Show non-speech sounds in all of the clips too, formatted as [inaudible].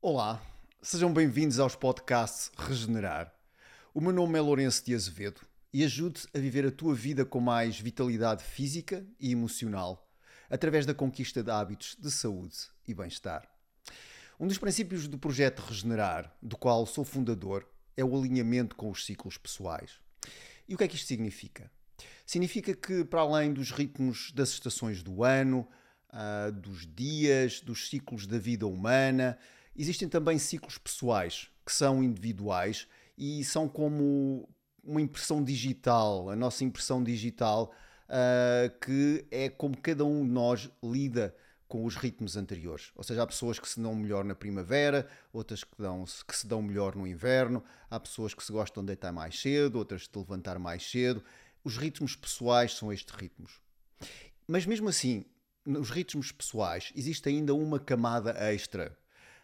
Olá, sejam bem-vindos aos podcasts Regenerar. O meu nome é Lourenço de Azevedo e ajude-te a viver a tua vida com mais vitalidade física e emocional através da conquista de hábitos de saúde e bem-estar. Um dos princípios do projeto Regenerar, do qual sou fundador, é o alinhamento com os ciclos pessoais. E o que é que isto significa? Significa que, para além dos ritmos das estações do ano, uh, dos dias, dos ciclos da vida humana. Existem também ciclos pessoais, que são individuais e são como uma impressão digital, a nossa impressão digital, uh, que é como cada um de nós lida com os ritmos anteriores. Ou seja, há pessoas que se dão melhor na primavera, outras que, dão, que se dão melhor no inverno, há pessoas que se gostam de deitar mais cedo, outras de levantar mais cedo. Os ritmos pessoais são estes ritmos. Mas mesmo assim, nos ritmos pessoais existe ainda uma camada extra.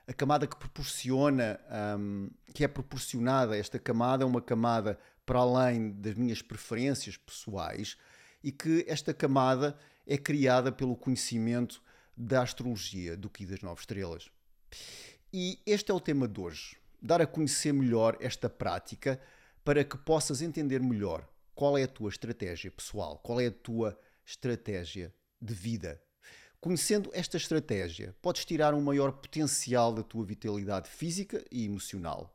A camada que proporciona, um, que é proporcionada, esta camada é uma camada para além das minhas preferências pessoais e que esta camada é criada pelo conhecimento da astrologia, do Ki das Nove Estrelas. E este é o tema de hoje: dar a conhecer melhor esta prática para que possas entender melhor qual é a tua estratégia pessoal, qual é a tua estratégia de vida. Conhecendo esta estratégia, podes tirar um maior potencial da tua vitalidade física e emocional.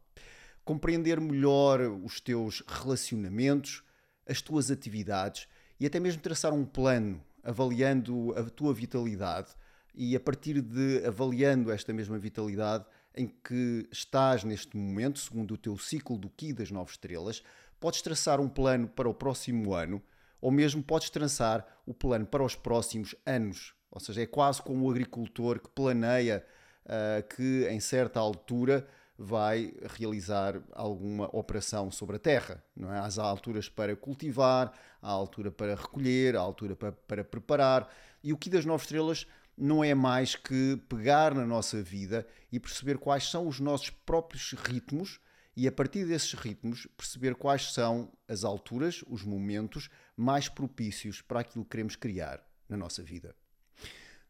Compreender melhor os teus relacionamentos, as tuas atividades e até mesmo traçar um plano avaliando a tua vitalidade e a partir de avaliando esta mesma vitalidade em que estás neste momento, segundo o teu ciclo do Ki das nove estrelas, podes traçar um plano para o próximo ano ou mesmo podes traçar o plano para os próximos anos ou seja, é quase como o agricultor que planeia uh, que em certa altura vai realizar alguma operação sobre a terra. Não é? Há alturas para cultivar, há altura para recolher, há altura para, para preparar. E o que das nove estrelas não é mais que pegar na nossa vida e perceber quais são os nossos próprios ritmos e a partir desses ritmos perceber quais são as alturas, os momentos mais propícios para aquilo que queremos criar na nossa vida.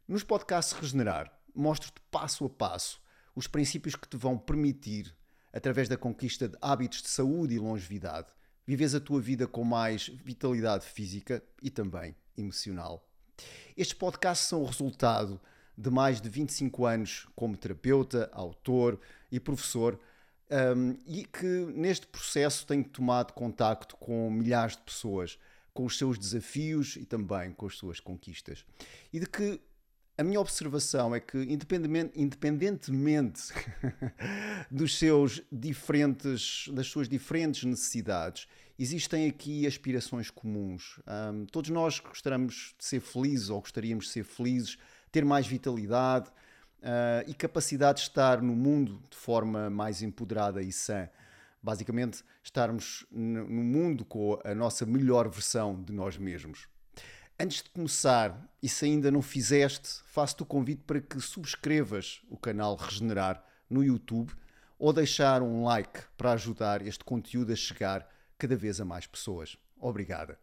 Nos podcasts Regenerar, mostro-te passo a passo os princípios que te vão permitir, através da conquista de hábitos de saúde e longevidade, vives a tua vida com mais vitalidade física e também emocional. Estes podcasts são o resultado de mais de 25 anos como terapeuta, autor e professor, um, e que neste processo tenho tomado contacto com milhares de pessoas, com os seus desafios e também com as suas conquistas. E de que a minha observação é que, independentemente, independentemente [laughs] dos seus diferentes, das suas diferentes necessidades, existem aqui aspirações comuns. Um, todos nós gostaríamos de ser felizes ou gostaríamos de ser felizes, ter mais vitalidade uh, e capacidade de estar no mundo de forma mais empoderada e sã. Basicamente, estarmos no mundo com a nossa melhor versão de nós mesmos. Antes de começar, e se ainda não fizeste, faço-te o convite para que subscrevas o canal Regenerar no YouTube ou deixar um like para ajudar este conteúdo a chegar cada vez a mais pessoas. Obrigada.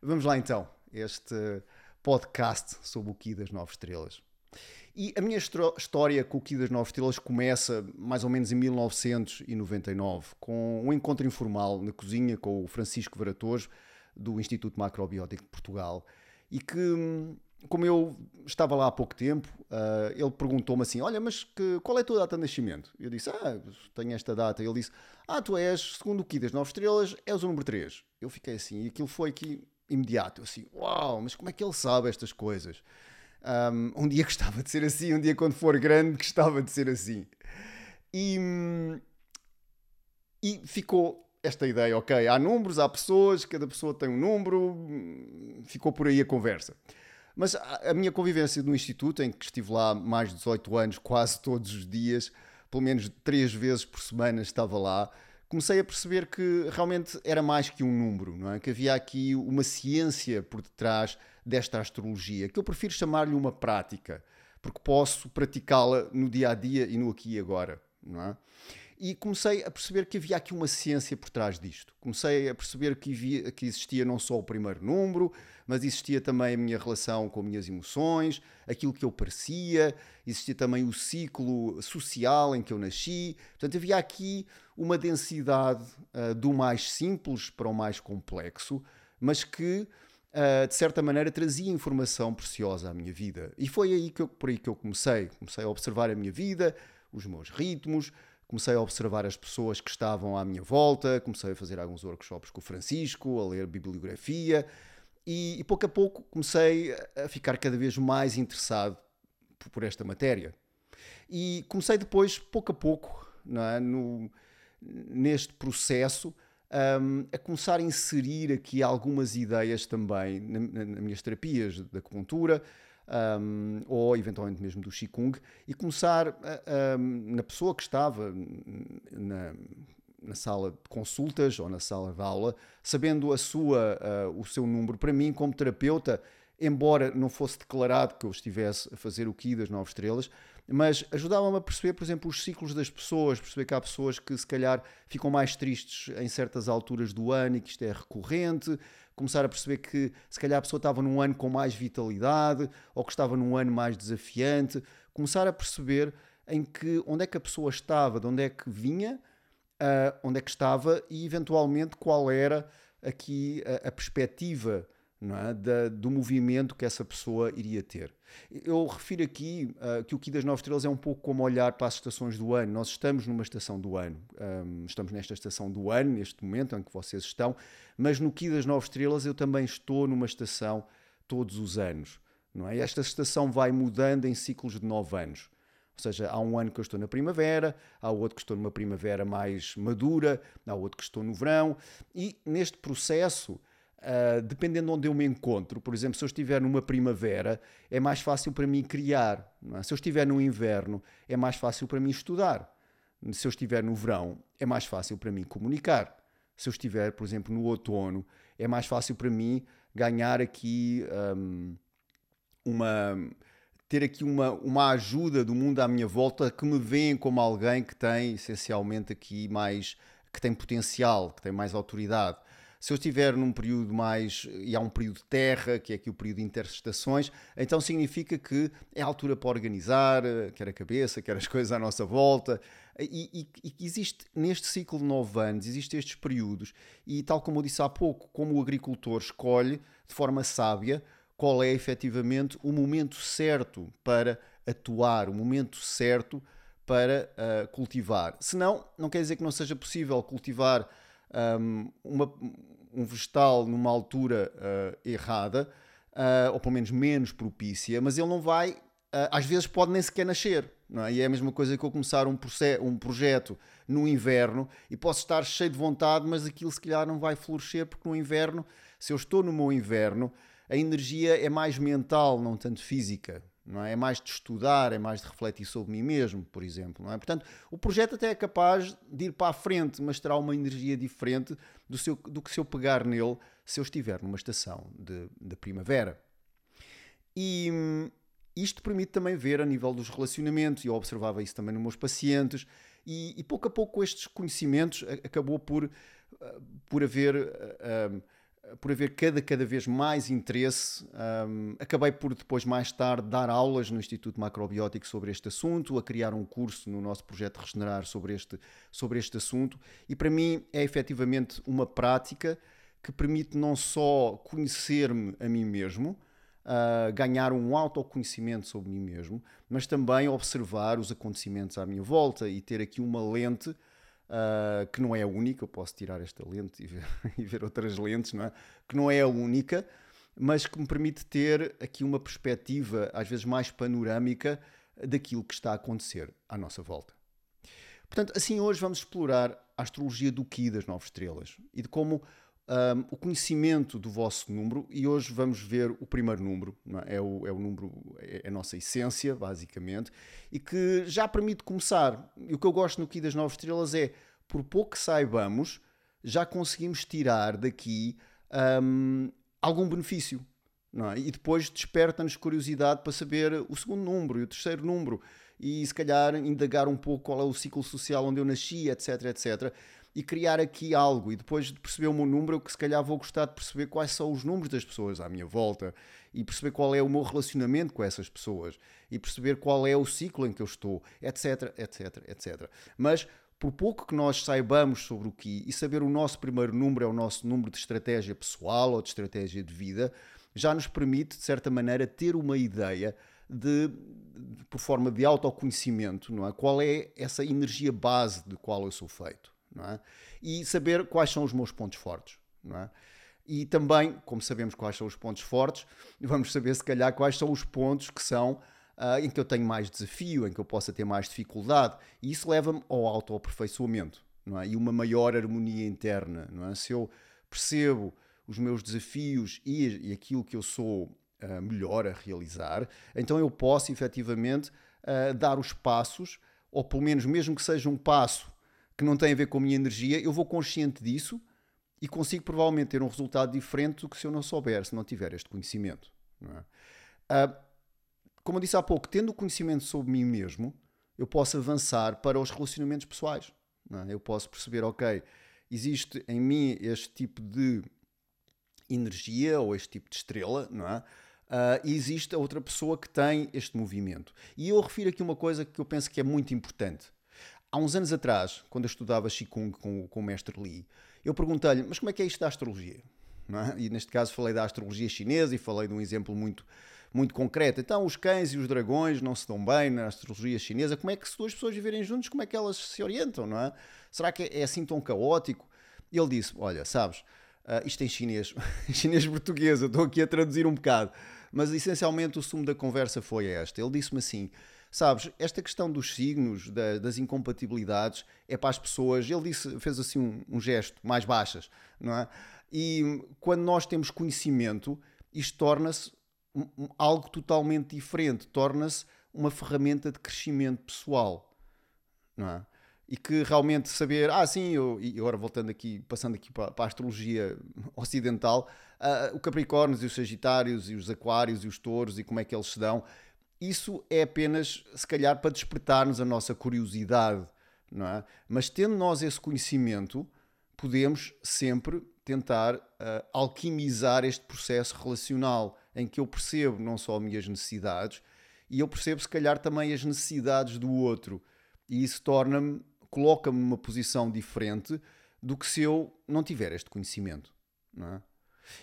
Vamos lá então, este podcast sobre o Ki das Nove Estrelas. E a minha história com o Ki das Nove Estrelas começa mais ou menos em 1999, com um encontro informal na cozinha com o Francisco Varatojo, do Instituto Macrobiótico de Portugal e que, como eu estava lá há pouco tempo, uh, ele perguntou-me assim: Olha, mas que, qual é a tua data de nascimento? Eu disse: Ah, tenho esta data. Ele disse: Ah, tu és, segundo o Ki das Nove Estrelas, és o número 3. Eu fiquei assim, e aquilo foi aqui imediato. Eu assim: Uau, mas como é que ele sabe estas coisas? Um, um dia gostava de ser assim, um dia quando for grande gostava de ser assim. E, e ficou esta ideia, ok, há números, há pessoas, cada pessoa tem um número, ficou por aí a conversa. Mas a minha convivência no Instituto, em que estive lá mais de 18 anos, quase todos os dias, pelo menos três vezes por semana estava lá, comecei a perceber que realmente era mais que um número, não é? Que havia aqui uma ciência por detrás desta astrologia, que eu prefiro chamar-lhe uma prática, porque posso praticá-la no dia a dia e no aqui e agora. não é? E comecei a perceber que havia aqui uma ciência por trás disto. Comecei a perceber que, havia, que existia não só o primeiro número, mas existia também a minha relação com as minhas emoções, aquilo que eu parecia, existia também o ciclo social em que eu nasci. Portanto, havia aqui uma densidade uh, do mais simples para o mais complexo, mas que uh, de certa maneira trazia informação preciosa à minha vida. E foi aí que eu, por aí que eu comecei. Comecei a observar a minha vida, os meus ritmos, comecei a observar as pessoas que estavam à minha volta, comecei a fazer alguns workshops com o Francisco, a ler bibliografia e, e pouco a pouco comecei a ficar cada vez mais interessado por, esta matéria. E comecei depois, pouco a pouco, é? no, neste processo, um, a começar a inserir aqui algumas ideias também nas na minhas terapias de acupuntura, um, ou eventualmente mesmo do Qigong, e começar na pessoa que estava na, na, sala de consultas ou na sala de aula, sabendo a sua, uh, o seu número. Para mim, como terapeuta, embora não fosse declarado que eu estivesse a fazer o Ki das nove estrelas, mas ajudava-me a perceber, por exemplo, os ciclos das pessoas, perceber que há pessoas que se calhar ficam mais tristes em certas alturas do ano e que isto é recorrente, começar a perceber que se calhar a pessoa estava num ano com mais vitalidade ou que estava num ano mais desafiante, começar a perceber em que onde é que a pessoa estava, de onde é que vinha, uh, onde é que estava e eventualmente qual era aqui a, a perspectiva é? da, do movimento que essa pessoa iria ter. Eu refiro aqui uh, que o Ki das Nove Estrelas é um pouco como olhar para as estações do ano. Nós estamos numa estação do ano, um, estamos nesta estação do ano, neste momento em que vocês estão, mas no Ki das Nove Estrelas eu também estou numa estação todos os anos. Não é? Esta estação vai mudando em ciclos de nove anos. Ou seja, há um ano que eu estou na primavera, há outro que estou numa primavera mais madura, há outro que estou no verão, e neste processo Uh, dependendo de onde eu me encontro, por exemplo, se eu estiver numa primavera, é mais fácil para mim criar. É? Se eu estiver no inverno, é mais fácil para mim estudar. Se eu estiver no verão, é mais fácil para mim comunicar. Se eu estiver, por exemplo, no outono, é mais fácil para mim ganhar aqui um, uma. ter aqui uma, uma ajuda do mundo à minha volta que me veem como alguém que tem essencialmente aqui mais. que tem potencial, que tem mais autoridade. Se eu estiver num período mais. e há um período de terra, que é aqui o período de interestações, então significa que é a altura para organizar, quer a cabeça, quer as [laughs] coisas à nossa volta. E, e, e existe neste ciclo de nove anos, existem estes períodos, e tal como eu disse há pouco, como o agricultor escolhe de forma sábia qual é efetivamente o momento certo para atuar, o momento certo para uh, cultivar. Senão, não quer dizer que não seja possível cultivar um, uma, um vegetal numa altura uh, errada, uh, ou pelo menos menos propícia, mas ele não vai, uh, às vezes pode nem sequer nascer. É? E é a mesma coisa que eu começar um, um projeto no inverno e posso estar cheio de vontade, mas aquilo se calhar não vai florescer, porque no inverno, se eu estou no meu inverno, a energia é mais mental, não tanto física não é? é mais de estudar, é mais de refletir sobre mim mesmo, por exemplo. Não é? Portanto, o projeto até é capaz de ir para a frente, mas terá uma energia diferente do, seu, do que se eu pegar nele se eu estiver numa estação de, de primavera. E hum, isto permite também ver a nível dos relacionamentos, e eu observava isso também nos meus pacientes, e, e pouco a pouco estes conhecimentos acabou por, ah, por haver. Uh, uh, por haver cada, cada vez mais interesse, um, acabei por depois, mais tarde, dar aulas no Instituto Macrobiótico sobre este assunto, a criar um curso no nosso projeto Regenerar sobre este, sobre este assunto, e para mim é efetivamente uma prática que permite não só conhecer-me a mim mesmo, uh, ganhar um autoconhecimento sobre mim mesmo, mas também observar os acontecimentos à minha volta e ter aqui uma lente uh, que não é a única, eu posso tirar esta lente e ver, [laughs] e ver, outras lentes, não é? que não é a única, mas que me permite ter aqui uma perspectiva, às vezes mais panorâmica, daquilo que está a acontecer à nossa volta. Portanto, assim hoje vamos explorar a astrologia do Ki das nove estrelas e de como um, o conhecimento do vosso número, e hoje vamos ver o primeiro número, é? É, o, é o número, é a nossa essência, basicamente, e que já permite começar. E o que eu gosto no Ki das Nove Estrelas é, por pouco que saibamos, já conseguimos tirar daqui um, algum benefício. É? E depois desperta-nos curiosidade para saber o segundo número e o terceiro número. e se calhar indagar um pouco qual é o ciclo social onde eu nasci, etc, etc. E criar aqui algo, e depois de perceber o meu número, que se calhar vou gostar de perceber quais são os números das pessoas à minha volta, e perceber qual é o meu relacionamento com essas pessoas, e perceber qual é o ciclo em que eu estou, etc, etc, etc. Mas por pouco que nós saibamos sobre o que e saber o nosso primeiro número é o nosso número de estratégia pessoal ou de estratégia de vida, já nos permite, de certa maneira, ter uma ideia de, de, por forma de autoconhecimento, não é? Qual é essa energia base de qual eu sou feito, não é? E saber quais são os meus pontos fortes, não é? E também, como sabemos quais são os pontos fortes, [laughs] vamos saber se calhar quais são os pontos que são uh, em que eu tenho mais desafio, em que eu possa ter mais dificuldade. E isso leva-me ao autoaperfeiçoamento, não é? E uma maior harmonia interna, não é? Se eu percebo os meus desafios e, e aquilo que eu sou uh, melhor a realizar, então eu posso efetivamente uh, dar os passos, ou pelo menos, mesmo que seja um passo que não tem a ver com a minha energia, eu vou consciente disso e consigo provavelmente ter um resultado diferente do que se eu não souber, se não tiver este conhecimento. É? Uh, como eu disse há pouco, tendo o conhecimento sobre mim mesmo, eu posso avançar para os relacionamentos pessoais. É? Eu posso perceber, ok, existe em mim este tipo de energia ou este tipo de estrela, não é? Uh, e existe outra pessoa que tem este movimento. E eu refiro aqui uma coisa que eu penso que é muito importante. Há uns anos atrás, quando eu estudava Qigong com, com o mestre Li, eu perguntei-lhe, mas como é que é isto da astrologia? É? E neste caso falei da astrologia chinesa e falei de um exemplo muito, muito concreto. Então, os cães e os dragões não se dão bem na astrologia chinesa. Como é que se duas pessoas viverem juntos, como é que elas se orientam, não é? Será que é assim tão caótico? E ele disse, olha, sabes, uh, isto em chinês, [laughs] chinês português, estou aqui a traduzir um bocado, mas essencialmente o sumo da conversa foi esta. Ele disse-me assim, Sabes, esta questão dos signos, da, das incompatibilidades, é para as pessoas. Ele disse, fez assim um, um gesto, mais baixas, não é? E quando nós temos conhecimento, isto torna-se algo totalmente diferente, torna-se uma ferramenta de crescimento pessoal, não é? E que realmente saber, ah, sim, eu, e agora voltando aqui, passando aqui para, para a astrologia ocidental, uh, o Capricórnios e os Sagitários e os Aquários e os Touros e como é que eles se dão, isso é apenas, se calhar, para despertar-nos a nossa curiosidade, não é? Mas tendo nós esse conhecimento, podemos sempre tentar uh, alquimizar este processo relacional em que eu percebo não só as minhas necessidades, e eu percebo, se calhar, também as necessidades do outro. E isso torna-me, coloca-me numa posição diferente do que se eu não tiver este conhecimento, não é?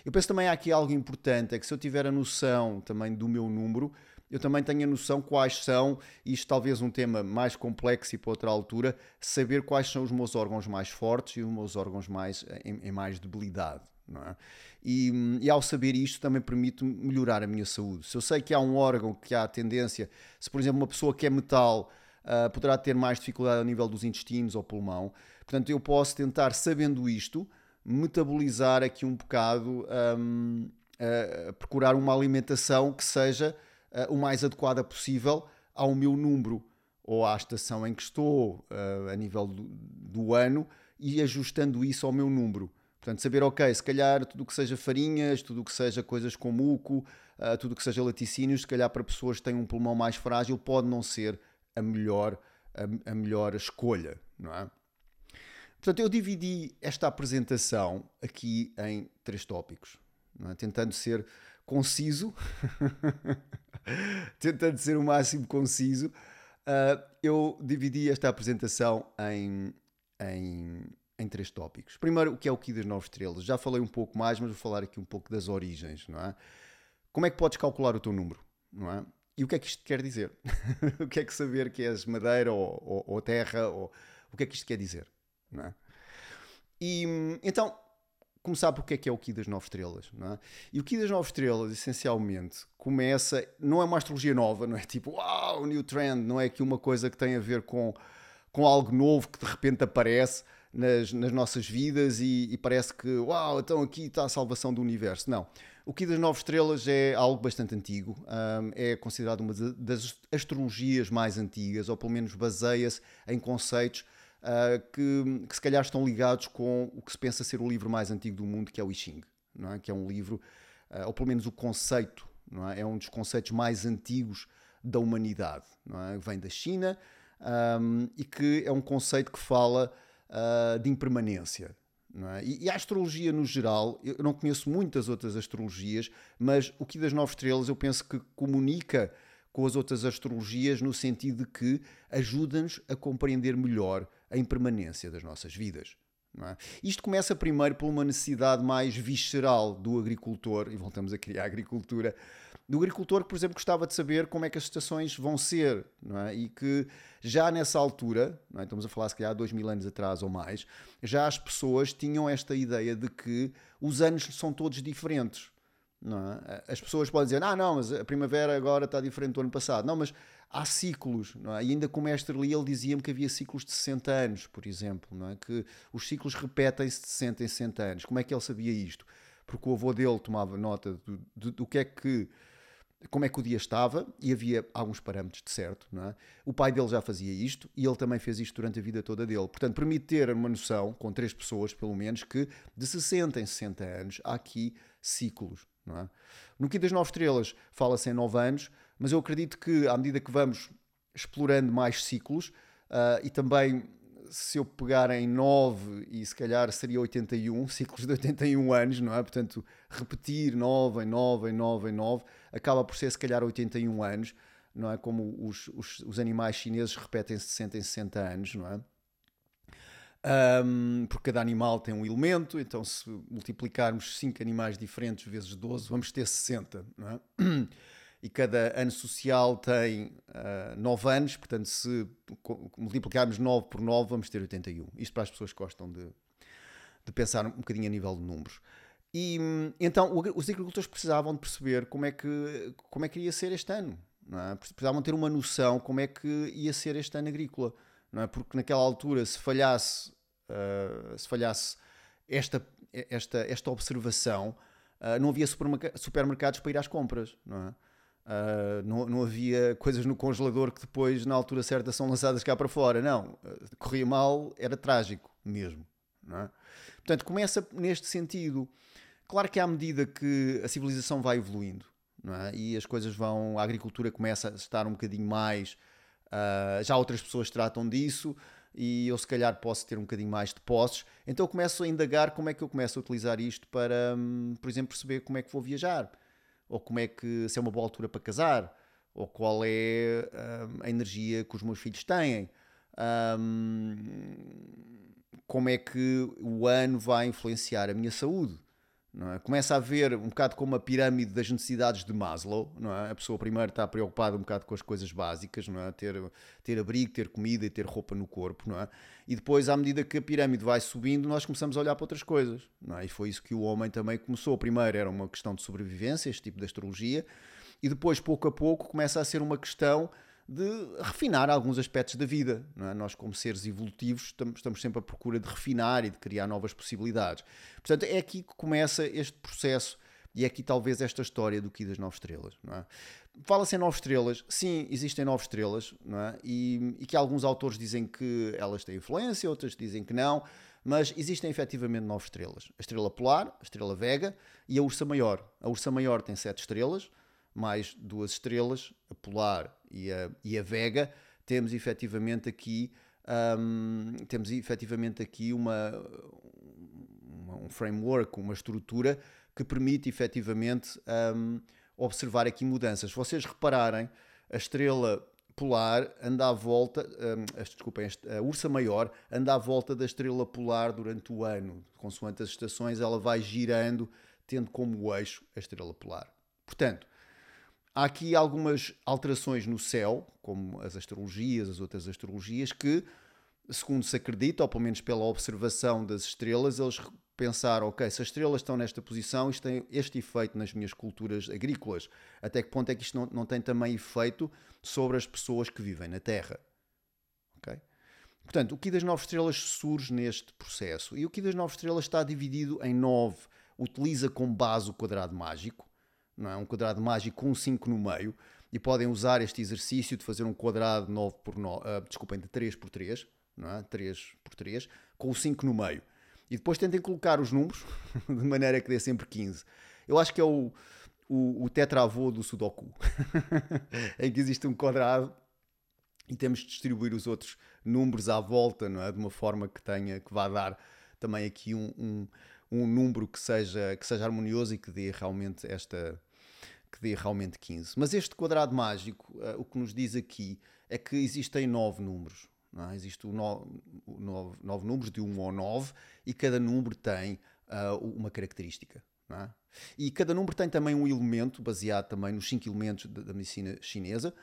Eu penso também há aqui algo importante, é que se eu tiver a noção também do meu número, eu também tenho a noção quais são, isto talvez um tema mais complexo e para outra altura, saber quais são os meus órgãos mais fortes e os meus órgãos mais, em, em mais debilidade. É? E, e, ao saber isto também permite melhorar a minha saúde. Se eu sei que há um órgão que há tendência, se por exemplo uma pessoa que é metal uh, poderá ter mais dificuldade a nível dos intestinos ou pulmão, portanto eu posso tentar, sabendo isto, metabolizar aqui um bocado, um, uh, procurar uma alimentação que seja uh, o mais adequada possível ao meu número ou à estação em que estou, uh, a nível do, do, ano, e ajustando isso ao meu número. Portanto, saber, ok, se calhar tudo o que seja farinhas, tudo o que seja coisas com muco, uh, tudo o que seja laticínios, se calhar para pessoas que têm um pulmão mais frágil, pode não ser a melhor, a, a melhor escolha, não é? Portanto, eu dividi esta apresentação aqui em três tópicos, é? tentando ser conciso, [laughs] tentando ser o máximo conciso, uh, eu dividi esta apresentação em, em, em, três tópicos. Primeiro, o que é o Ki das Nove Estrelas? Já falei um pouco mais, mas vou falar aqui um pouco das origens, não é? Como é que podes calcular o teu número, não é? E o que é que isto quer dizer? [laughs] o que é que saber que és madeira ou, ou, ou terra? Ou, o que é que isto quer dizer? Não é? E então, começar por que é que é o Ki das Nove Estrelas, não é? E o Ki das Nove Estrelas, essencialmente, começa, não é uma astrologia nova, não é tipo, uau, new trend, não é aqui uma coisa que tem a ver com, com algo novo que de repente aparece nas, nas nossas vidas e, e, parece que, uau, então aqui está a salvação do universo. Não. O Ki das Nove Estrelas é algo bastante antigo, um, é considerado uma das astrologias mais antigas, ou pelo menos baseia-se em conceitos uh, que, que, se calhar estão ligados com o que se pensa ser o livro mais antigo do mundo, que é o I Ching, é? que é um livro, uh, ou pelo menos o conceito, é? é um dos conceitos mais antigos da humanidade, é? vem da China um, e que é um conceito que fala uh, de impermanência. É? E, e, a astrologia no geral, eu não conheço muitas outras astrologias, mas o que das nove estrelas eu penso que comunica com as outras astrologias no sentido de que ajuda-nos a compreender melhor a impermanência das nossas vidas. É? Isto começa primeiro por uma necessidade mais visceral do agricultor, e voltamos a criar a agricultura, do agricultor que, por exemplo, gostava de saber como é que as estações vão ser, é? e que já nessa altura, é? estamos a falar se calhar dois mil anos atrás ou mais, já as pessoas tinham esta ideia de que os anos são todos diferentes. É? As pessoas podem dizer, ah, não, mas a primavera agora está diferente do ano passado. Não, mas há ciclos, é? E ainda com o mestre Lee, ele dizia-me que havia ciclos de 60 anos, por exemplo, é? Que os ciclos repetem-se de 60 em 60 anos. Como é que ele sabia isto? Porque o avô dele tomava nota do, do, do que é que como é que o dia estava e havia alguns parâmetros de certo, é? O pai dele já fazia isto e ele também fez isto durante a vida toda dele. Portanto, permite ter uma noção, com três pessoas pelo menos, que de 60 em 60 anos há aqui ciclos, é? No Quinto das Nove Estrelas fala-se em 9 anos, mas eu acredito que à medida que vamos explorando mais ciclos uh, e também se eu pegar em 9 e se calhar seria 81, [laughs] ciclos de 81 anos, não é? Portanto, repetir 9 em 9 em 9 em 9 acaba por ser se calhar 81 anos, não é? Como os, os, os animais chineses repetem 60 em 60 anos, não é? Um, porque cada animal tem um elemento, então se multiplicarmos 5 animais diferentes vezes 12, vamos ter 60, não é? e cada ano social tem uh, ah, 9 anos, portanto, se multiplicarmos 9 por 9, vamos ter 81. Isto para as pessoas que gostam de, de pensar um bocadinho a nível de números. E então os agricultores precisavam de perceber como é que, como é que ia ser este ano. É? Precisavam ter uma noção como é que ia ser este ano agrícola. Não é? Porque naquela altura, se falhasse, uh, se falhasse esta, esta, esta observação, uh, não havia supermercados para ir às compras. Não é? Uh, não, não, havia coisas no congelador que depois, na altura certa, são lançadas cá para fora. Não, corria mal, era trágico mesmo. É? Portanto, começa neste sentido. Claro que à medida que a civilização vai evoluindo é? e as coisas vão, a agricultura começa a estar um bocadinho mais. Uh, já outras pessoas tratam disso e eu, se calhar, posso ter um bocadinho mais de posses. Então, eu começo a indagar como é que eu começo a utilizar isto para, um, por exemplo, perceber como é que vou viajar ou como é que se é uma boa altura para casar, ou qual é um, a energia que os meus filhos têm, um, como é que o ano vai influenciar a minha saúde. É? Começa a haver um bocado como a pirâmide das necessidades de Maslow, não é? A pessoa primeiro está preocupada um bocado com as coisas básicas, não é? Ter, ter abrigo, ter comida e ter roupa no corpo, não é? E depois, à medida que a pirâmide vai subindo, nós começamos a olhar para outras coisas, não é? E foi isso que o homem também começou. Primeiro era uma questão de sobrevivência, este tipo de astrologia, e depois, pouco a pouco, começa a ser uma questão de refinar alguns aspectos da vida. É? Nós, como seres evolutivos, estamos sempre à procura de refinar e de criar novas possibilidades. Portanto, é aqui que começa este processo e é aqui talvez esta história do que das nove estrelas. É? Fala-se em nove estrelas, sim, existem nove estrelas, é? e, e, que alguns autores dizem que elas têm influência, outros dizem que não, mas existem efetivamente nove estrelas. A estrela polar, a estrela vega e a ursa maior. A ursa maior tem sete estrelas, mais duas estrelas, a polar e a, e a vega, temos efetivamente aqui um, temos efetivamente aqui uma, uma, um framework, uma estrutura que permite efetivamente um, observar aqui mudanças. Se vocês repararem, a estrela polar anda à volta, um, desculpem, a ursa maior anda à volta da estrela polar durante o ano. Consoante as estações, ela vai girando, tendo como eixo a estrela polar. Portanto, Há aqui algumas alterações no céu, como as astrologias, as outras astrologias, que, segundo se acredita, ou pelo menos pela observação das estrelas, eles pensaram, ok, se as estrelas estão nesta posição, isto tem este efeito nas minhas culturas agrícolas. Até que ponto é que isto não, não tem também efeito sobre as pessoas que vivem na Terra? Ok? Portanto, o Ki das Nove Estrelas surge neste processo. E o Ki das Nove Estrelas está dividido em nove. Utiliza como base o quadrado mágico não é? um quadrado mágico com um 5 no meio, e podem usar este exercício de fazer um quadrado 9 por 9, uh, desculpem, de 3 por 3, não é? 3 por 3, com o 5 no meio. E depois tentem colocar os números [laughs] de maneira que dê sempre 15. Eu acho que é o, o, o tetravô do Sudoku, [laughs] em que existe um quadrado e temos de distribuir os outros números à volta, não é? De uma forma que tenha, que vá dar também aqui um, um, um número que seja, que seja harmonioso e que dê realmente esta que dê realmente 15. Mas este quadrado mágico, uh, o que nos diz aqui é que existem nove números. Não é? Nove, nove, números de 1 ao 9 e cada número tem uh, uma característica. É? E cada número tem também um elemento, baseado também nos cinco elementos da, medicina chinesa,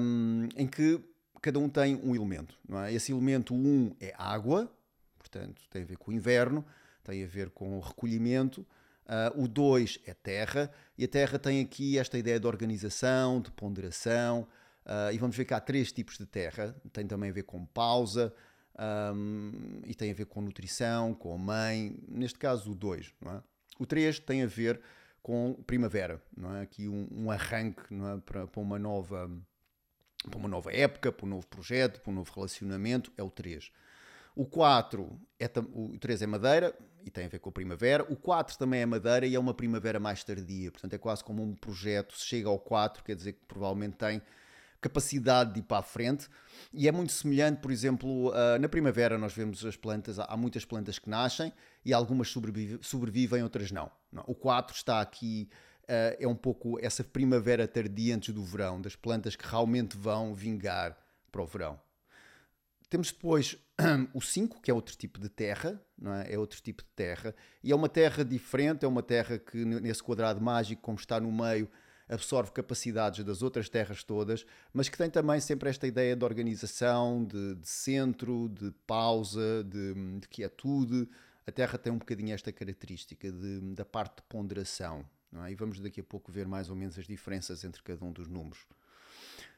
um, em que cada um tem um elemento. É? Esse elemento 1 um é água, portanto tem a ver com o inverno, tem a ver com o recolhimento. Uh, o 2 é terra, e a terra tem aqui esta ideia de organização, de ponderação, uh, e vamos ver que há três tipos de terra. Tem também a ver com pausa, um, e tem a ver com nutrição, com mãe, neste caso o 2, não é? O 3 tem a ver com primavera, não é? Aqui um, um arranque é? para, para, uma nova, para uma nova época, para um novo projeto, para um novo relacionamento, é o 3. O 4 é, o 3 é madeira e tem a ver com a primavera. O 4 também é madeira e é uma primavera mais tardia, portanto é quase como um projeto. Se chega ao 4, quer dizer que provavelmente tem capacidade de ir para a frente. E é muito semelhante, por exemplo, uh, na primavera nós vemos as plantas, há muitas plantas que nascem e algumas sobrevivem, sobrevivem outras não. O 4 está aqui, uh, é um pouco essa primavera tardia antes do verão, das plantas que realmente vão vingar para o verão. Temos depois [clears throat] o 5, que é outro tipo de terra, não é? é outro tipo de terra, e é uma terra diferente, é uma terra que nesse quadrado mágico, como está no meio, absorve capacidades das outras terras todas, mas que tem também sempre esta ideia de organização, de, de centro, de pausa, de, de, quietude. A Terra tem um bocadinho esta característica de, da parte de ponderação. É? E vamos daqui a pouco ver mais ou menos as diferenças entre cada um dos números.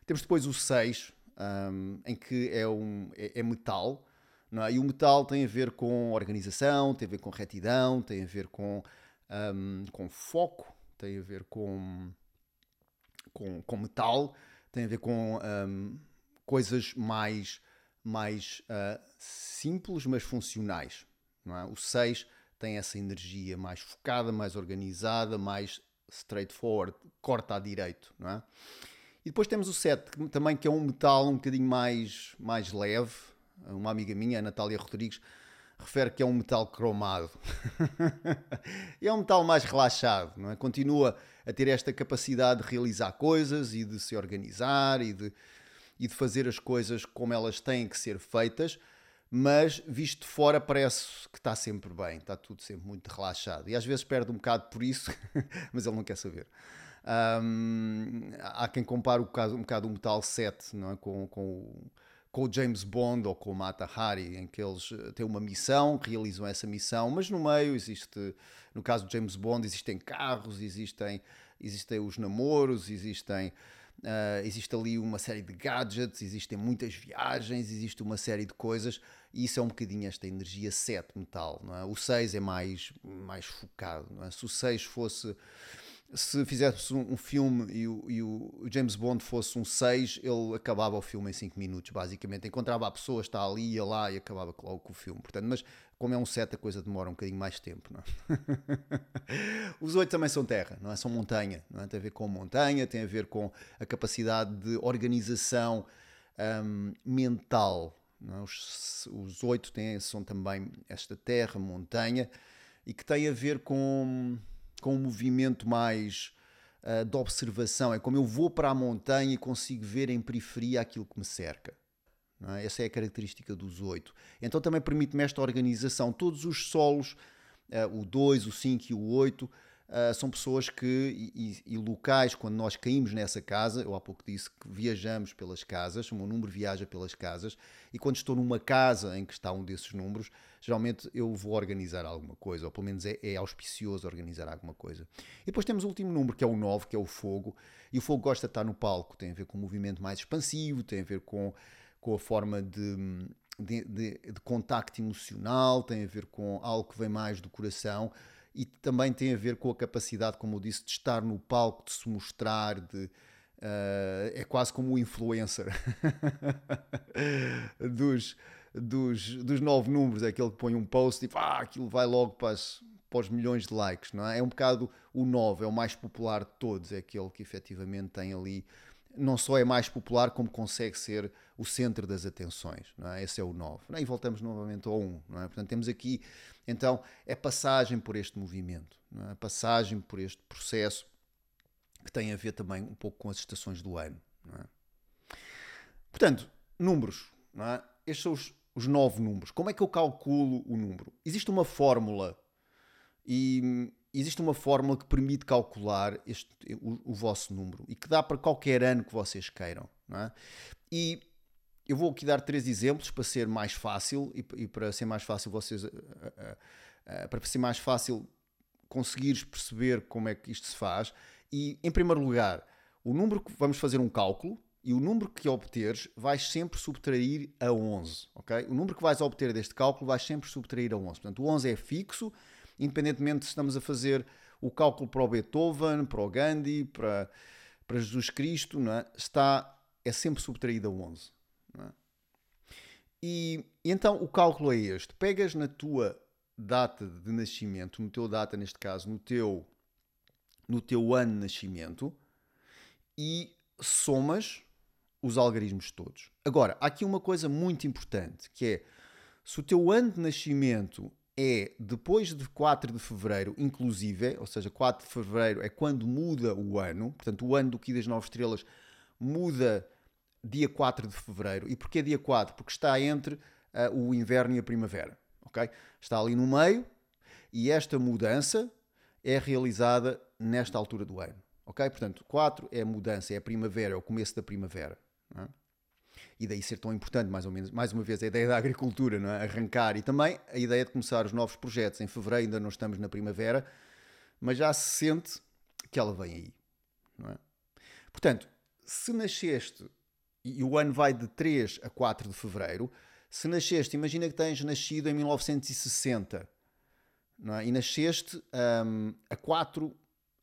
Temos depois o 6, um, em que é, um, é, é metal. É? E o metal tem a ver com organização, tem a ver com retidão, tem a ver com, um, com foco, tem a ver com com, com metal, tem a ver com um, coisas mais, mais uh, simples, mas funcionais. É? O 6 tem essa energia mais focada, mais organizada, mais straightforward, corta a direito. Não é? E depois temos o 7, também que é um metal um bocadinho mais, mais leve. Uma amiga minha, a Natália Rodrigues, refere que é um metal cromado. [laughs] é um metal mais relaxado, não é? Continua a ter esta capacidade de realizar coisas e de se organizar e de, e de fazer as coisas como elas têm que ser feitas, mas visto de fora parece que está sempre bem, está tudo sempre muito relaxado. E às vezes perde um bocado por isso, [laughs] mas ele não quer saber. Um, há quem compare um bocado, um bocado o Metal 7 não é? com, com com o James Bond ou com o Mata Hari, em que eles eh, têm uma missão, realizam essa missão, mas no meio existe, no caso do James Bond, existem carros, existem, existem os namoros, existem, uh, existe ali uma série de gadgets, existem muitas viagens, existe uma série de coisas, e isso é um bocadinho esta energia 7 metal, não é? O 6 é mais, mais focado, não é? Se o 6 fosse se fizesse um, filme e o, e o, James Bond fosse um 6, ele acabava o filme em 5 minutos, basicamente. Encontrava a pessoa, está ali, ia lá e acabava logo com o filme. Portanto, mas como é um 7, a coisa demora um bocadinho mais tempo. É? [laughs] Os 8 também são terra, não é? São montanha. Não é? Tem a ver com montanha, tem a ver com a capacidade de organização um, mental. É? Os, os 8 têm, são também esta terra, montanha, e que tem a ver com com um movimento mais uh, de observação. É como eu vou para a montanha e consigo ver em periferia aquilo que me cerca. É? Essa é a característica dos oito. Então também permite-me esta organização. Todos os solos, uh, o 2, o 5 e o 8, Uh, são pessoas que, e, e, locais, quando nós caímos nessa casa, eu há pouco disse que viajamos pelas casas, o meu número viaja pelas casas, e quando estou numa casa em que está um desses números, geralmente eu vou organizar alguma coisa, ou pelo menos é, é auspicioso organizar alguma coisa. E depois temos o último número, que é o 9, que é o fogo, e o fogo gosta de estar no palco, tem a ver com um movimento mais expansivo, tem a ver com, com a forma de, de, de, de contacto emocional, tem a ver com algo que vem mais do coração e também tem a ver com a capacidade, como eu disse, de estar no palco, de se mostrar, de, uh, é quase como o influencer [laughs] dos, dos, dos nove números, é aquele que põe um post e ah, aquilo vai logo para as, para os milhões de likes, não é? É um bocado o 9, é o mais popular de todos, é aquele que efetivamente tem ali, não só é mais popular, como consegue ser o centro das atenções, não é? Esse é o 9. E voltamos novamente ao 1, não é? Portanto, temos aqui, então, é passagem por este movimento, é? Passagem por este processo que tem a ver também um pouco com as estações do ano, é? Portanto, números, é? Estes são os, os nove números. Como é que eu calculo o número? Existe uma fórmula e existe uma fórmula que permite calcular este, o, o, vosso número e que dá para qualquer ano que vocês queiram. É? E eu vou aqui dar três exemplos para ser mais fácil e, e para ser mais fácil vocês uh, uh, para ser mais fácil conseguires perceber como é que isto se faz. E em primeiro lugar, o número que vamos fazer um cálculo e o número que obteres vais sempre subtrair a 11, ok? O número que vais obter deste cálculo vais sempre subtrair a 11. Portanto, o 11 é fixo independentemente se estamos a fazer o cálculo para o Beethoven, para o Gandhi, para, para Jesus Cristo, não é? está, é sempre subtraído a 11. É? E, e então o cálculo é este: pegas na tua data de nascimento, no teu data, neste caso, no teu, no teu ano de nascimento, e somas os algarismos todos. Agora, há aqui uma coisa muito importante, que é se o teu ano de nascimento é depois de 4 de fevereiro, inclusive, ou seja, 4 de fevereiro é quando muda o ano, portanto, o ano do Ki das Nove Estrelas muda dia 4 de fevereiro. E porquê dia 4? Porque está entre uh, o inverno e a primavera, ok? Está ali no meio e esta mudança é realizada nesta altura do ano, ok? Portanto, 4 é a mudança, é a primavera, é o começo da primavera. É? e daí ser tão importante, mais ou menos, mais uma vez, a ideia da agricultura, é? arrancar, e também a ideia de começar os novos projetos. Em fevereiro ainda não estamos na primavera, mas já se sente que ela vem aí. É? Portanto, se nasceste, e o ano vai de 3 a 4 de fevereiro, se nasceste, imagina que tens nascido em 1960, não é? e nasceste um, a 4,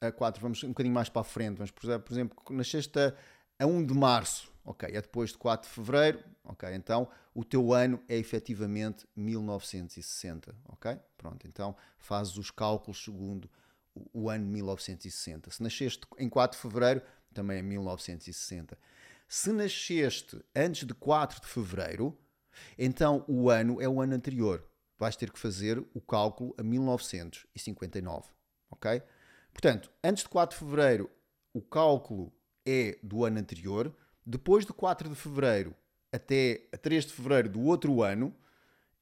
a 4, vamos um bocadinho mais para a frente, vamos, por exemplo, nasceste a, a 1 de março, Ok, é depois de 4 de fevereiro. Ok, então o teu ano é efetivamente 1960. Ok, pronto, então fazes os cálculos segundo o, o ano 1960. Se nasceste em 4 de fevereiro, também é 1960. Se nasceste antes de 4 de fevereiro, então o ano é o ano anterior. Vais ter que fazer o cálculo a 1959. Ok? Portanto, antes de 4 de fevereiro, o cálculo é do ano anterior depois de 4 de fevereiro até 3 de fevereiro do outro ano,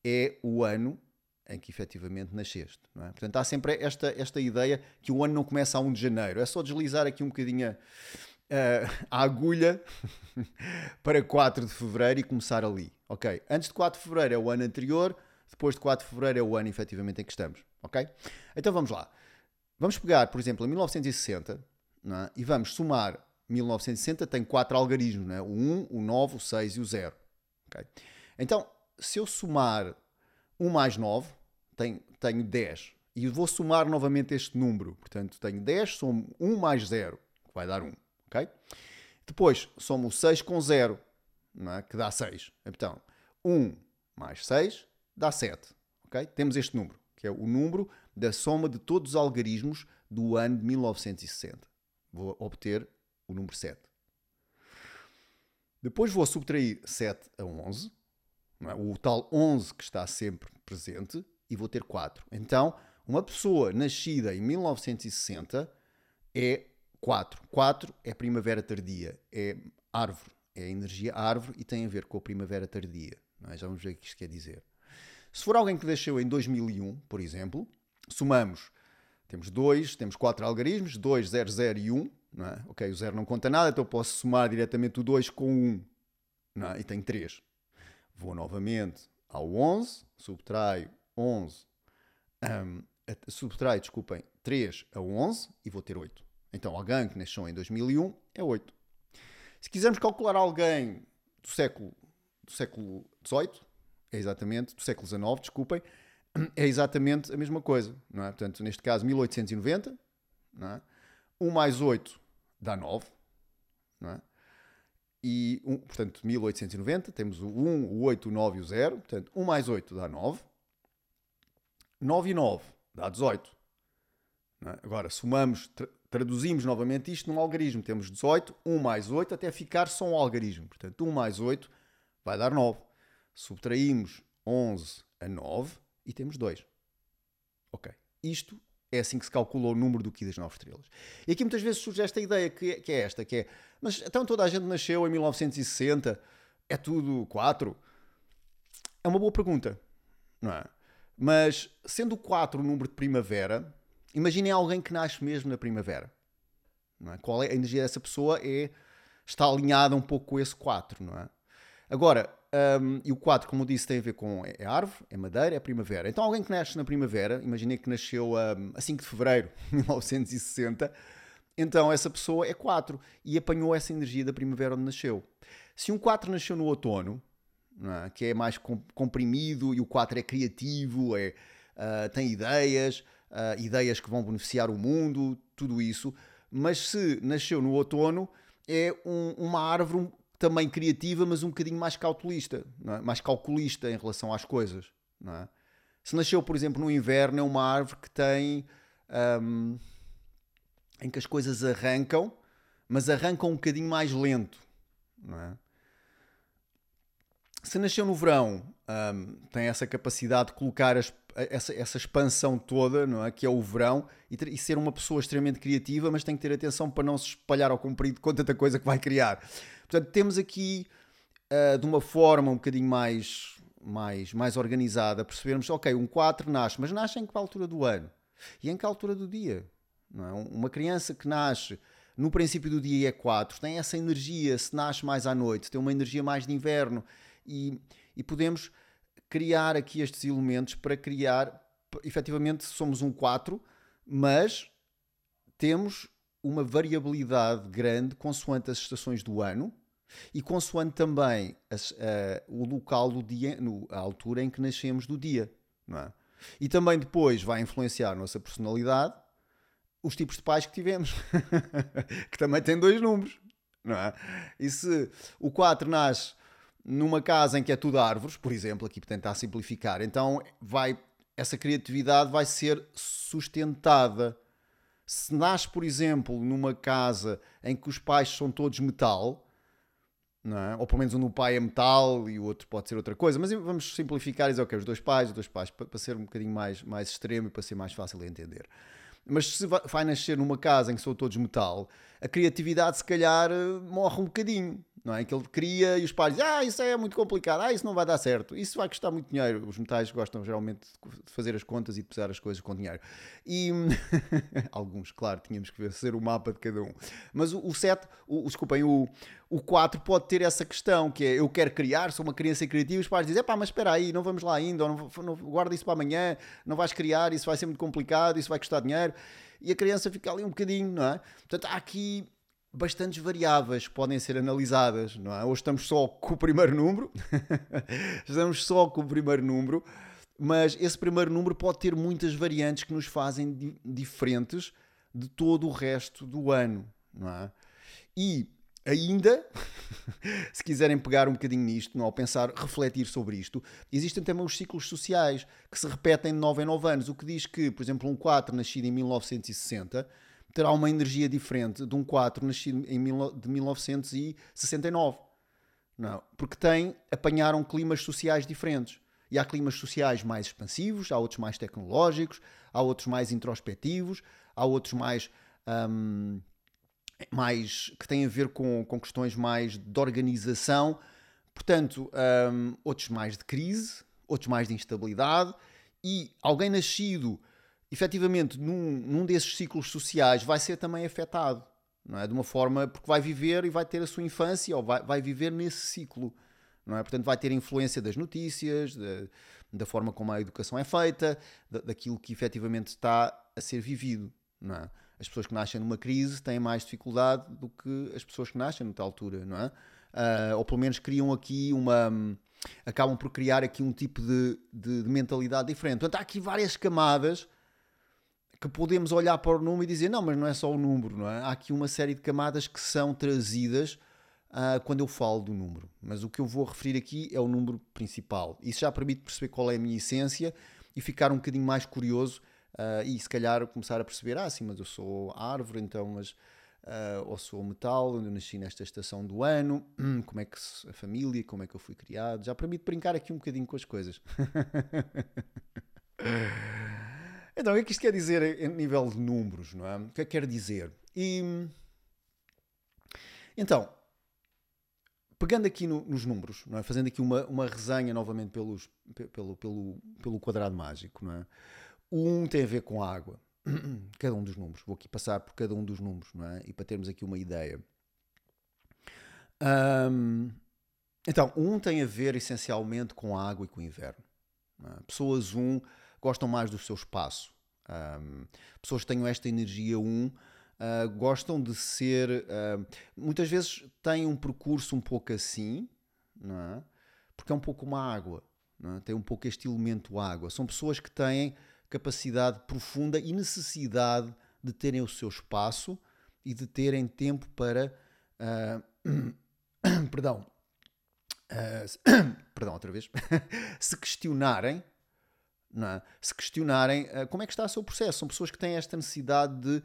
é o ano em que efetivamente nasceste. É? Portanto, há sempre esta, esta ideia que o ano não começa a 1 de janeiro. É só deslizar aqui um bocadinho a, a agulha para 4 de fevereiro e começar ali. Ok? Antes de 4 de fevereiro é o ano anterior, depois de 4 de fevereiro é o ano efetivamente em que estamos. Ok? Então vamos lá. Vamos pegar, por exemplo, em 1960 é? e vamos somar 1960 tem quatro algarismos, né? o 1, o 9, o 6 e o 0. Okay? Então, se eu somar 1 mais 9, tenho, tenho 10. E vou somar novamente este número. Portanto, tenho 10, somo 1 mais 0, que vai dar 1. Okay? Depois, somo 6 com 0, é? que dá 6. Então, 1 mais 6 dá 7. Okay? Temos este número, que é o número da soma de todos os algarismos do ano de 1960. Vou obter o número 7. Depois vou subtrair 7 a 11, é? o tal 11 que está sempre presente, e vou ter 4. Então, uma pessoa nascida em 1960 é 4. 4 é primavera tardia, é árvore, é energia árvore e tem a ver com a primavera tardia. É? Já vamos ver o que isto quer dizer. Se for alguém que nasceu em 2001, por exemplo, somamos, temos 2, temos 4 algarismos, 2, 0, 0 e 1, não é? Ok, o 0 não conta nada, então posso somar diretamente o 2 com 1. Não é? E tenho 3. Vou novamente ao 11, subtraio 11, um, subtraio, desculpem, 3 a 11 e vou ter 8. Então, alguém que nasceu em 2001 é 8. Se quisermos calcular alguém do século, do século é exatamente, do século XIX, desculpem, [clears throat] é exatamente a mesma coisa. Não é? Portanto, neste caso, 1890, não é? 1 mais 8 dá 9, não é? E, portanto, 1890, temos o 1, o 8, o 9 e o 0. Portanto, 1 mais 8 dá 9. 9 e 9 dá 18. É? Agora, somamos, traduzimos novamente isto num algarismo. Temos 18, 1 mais 8, até ficar só um algarismo. Portanto, 1 mais 8 vai dar 9. Subtraímos 11 a 9 e temos 2. Ok. Isto é assim que se calcula o número do Ki das 9 estrelas. E aqui muitas vezes surge esta ideia que é, que é esta, que é, mas então toda a gente nasceu em 1960, é tudo 4? É uma boa pergunta, não é? Mas sendo 4 o número de primavera, imaginem alguém que nasce mesmo na primavera. É? Qual é a energia dessa pessoa? É, está alinhada um pouco com esse 4, não é? Agora, um, e o 4, como eu disse, tem a ver com é árvore, é madeira, é primavera. Então alguém que nasce na primavera, imaginei que nasceu um, a 5 de fevereiro [laughs] de 1960, então essa pessoa é 4 e apanhou essa energia da primavera onde nasceu. Se um 4 nasceu no outono, é? que é mais comprimido e o 4 é criativo, é, uh, tem ideias, uh, ideias que vão beneficiar o mundo, tudo isso, mas se nasceu no outono, é um, uma árvore também criativa, mas um bocadinho mais cautelista, é? mais calculista em relação às coisas. É? Se nasceu, por exemplo, no inverno, é uma árvore que tem. Um, em que as coisas arrancam, mas arrancam um bocadinho mais lento. É? Se nasceu no verão, um, tem essa capacidade de colocar as, essa, essa, expansão toda, não é? que é o verão, e, ter, e, ser uma pessoa extremamente criativa, mas tem que ter atenção para não se espalhar ao comprido com tanta coisa que vai criar. Portanto, temos aqui, uh, de uma forma um bocadinho mais, mais, mais organizada, percebermos, ok, um 4 nasce, mas nasce em que altura do ano? E em que altura do dia? Não é? Uma criança que nasce no princípio do dia é 4, tem essa energia, se nasce mais à noite, tem uma energia mais de inverno, e, e podemos criar aqui estes elementos para criar, efetivamente somos um 4, mas temos uma variabilidade grande consoante as estações do ano, e consoante também as, uh, o local do dia, no, a altura em que nascemos do dia. É? E também depois vai influenciar a nossa personalidade, os tipos de pais que tivemos, [laughs] que também têm dois números. Não é? E se o 4 nasce numa casa em que é tudo árvores, por exemplo, aqui tentar simplificar, então vai, essa criatividade vai ser sustentada. Se nasce, por exemplo, numa casa em que os pais são todos metal, é? Ou pelo menos um pai é metal e o outro pode ser outra coisa, mas vamos simplificar e dizer, ok, os dois pais, os dois pais, para, ser um bocadinho mais, mais extremo e para ser mais fácil de entender. Mas se vai, vai nascer numa casa em que são todos metal, a criatividade se calhar eh, morre um bocadinho não é? Que ele cria e os pais dizem, ah, isso é muito complicado, ah, isso não vai dar certo, isso vai custar muito dinheiro. Os metais gostam geralmente de fazer as contas e de pesar as coisas com dinheiro. E [laughs] alguns, claro, tínhamos que ver ser o mapa de cada um. Mas o, o 7, o, desculpem, o, o 4 pode ter essa questão, que é eu quero criar, sou uma criança criativa, e os pais dizem, pá, mas espera aí, não vamos lá ainda, não, não, guarda isso para amanhã, não vais criar, isso vai ser muito complicado, isso vai custar dinheiro. E a criança fica ali um bocadinho, não é? Portanto, há aqui bastantes variáveis que podem ser analisadas, não é? Hoje estamos só com o primeiro número, [laughs] estamos só com o primeiro número, mas esse primeiro número pode ter muitas variantes que nos fazem di diferentes de todo o resto do ano, não é? E ainda, [laughs] se quiserem pegar um bocadinho nisto, não, pensar, refletir sobre isto, existem também os ciclos sociais que se repetem de 9 em 9 anos, o que diz que, por exemplo, um 4 nascido em 1960 terá uma energia diferente de um 4 nascido em mil, de 1969. Não, porque tem, apanharam climas sociais diferentes. E há climas sociais mais expansivos, há outros mais tecnológicos, há outros mais introspectivos, há outros mais, um, mais que têm a ver com, com questões mais de organização. Portanto, um, outros mais de crise, outros mais de instabilidade. E alguém nascido efetivamente, num, num desses ciclos sociais, vai ser também afetado. Não é? De uma forma, porque vai viver e vai ter a sua infância, ou vai, vai viver nesse ciclo. Não é? Portanto, vai ter influência das notícias, da, da forma como a educação é feita, da, daquilo que efetivamente está a ser vivido. Não é? As pessoas que nascem numa crise têm mais dificuldade do que as pessoas que nascem noutra altura, não é? Uh, ou pelo menos criam aqui uma. acabam por criar aqui um tipo de, de, de mentalidade diferente. Portanto, há aqui várias camadas que podemos olhar para o número e dizer, não, mas não é só o número, não é? Há aqui uma série de camadas que são trazidas uh, quando eu falo do número. Mas o que eu vou referir aqui é o número principal. Isso já permite perceber qual é a minha essência e ficar um bocadinho mais curioso Uh, e se calhar começar a perceber, ah, sim, mas eu sou árvore, então, mas uh, ou sou metal, onde eu nasci nesta estação do ano, [clears throat] como é que a família, como é que eu fui criado. Já permite brincar aqui um bocadinho com as coisas. [laughs] então, o que é que isto quer dizer em nível de números, não é? O que é que quer dizer? E então, pegando aqui no, nos números, não é? fazendo aqui uma, uma resenha novamente pelos, pelo, pelo, pelo quadrado mágico, não é? 1 tem a ver com água, [clears throat] cada um dos números. Vou aqui passar por cada um dos números, não é? E para termos aqui uma ideia. Um, então, um tem a ver essencialmente com a água e com o inverno. É? Pessoas um gostam mais do seu espaço. Um, pessoas que tenham esta energia um uh, gostam de ser. Uh, muitas vezes têm um percurso um pouco assim, não é? porque é um pouco uma água. É? Tem um pouco este elemento água. São pessoas que têm capacidade profunda e necessidade de terem o seu espaço e de terem tempo para. Uh, [coughs] perdão. [coughs] Perdão, outra vez. [coughs] se questionarem. É? Se questionarem uh, como é que está o seu processo. São pessoas que têm esta necessidade de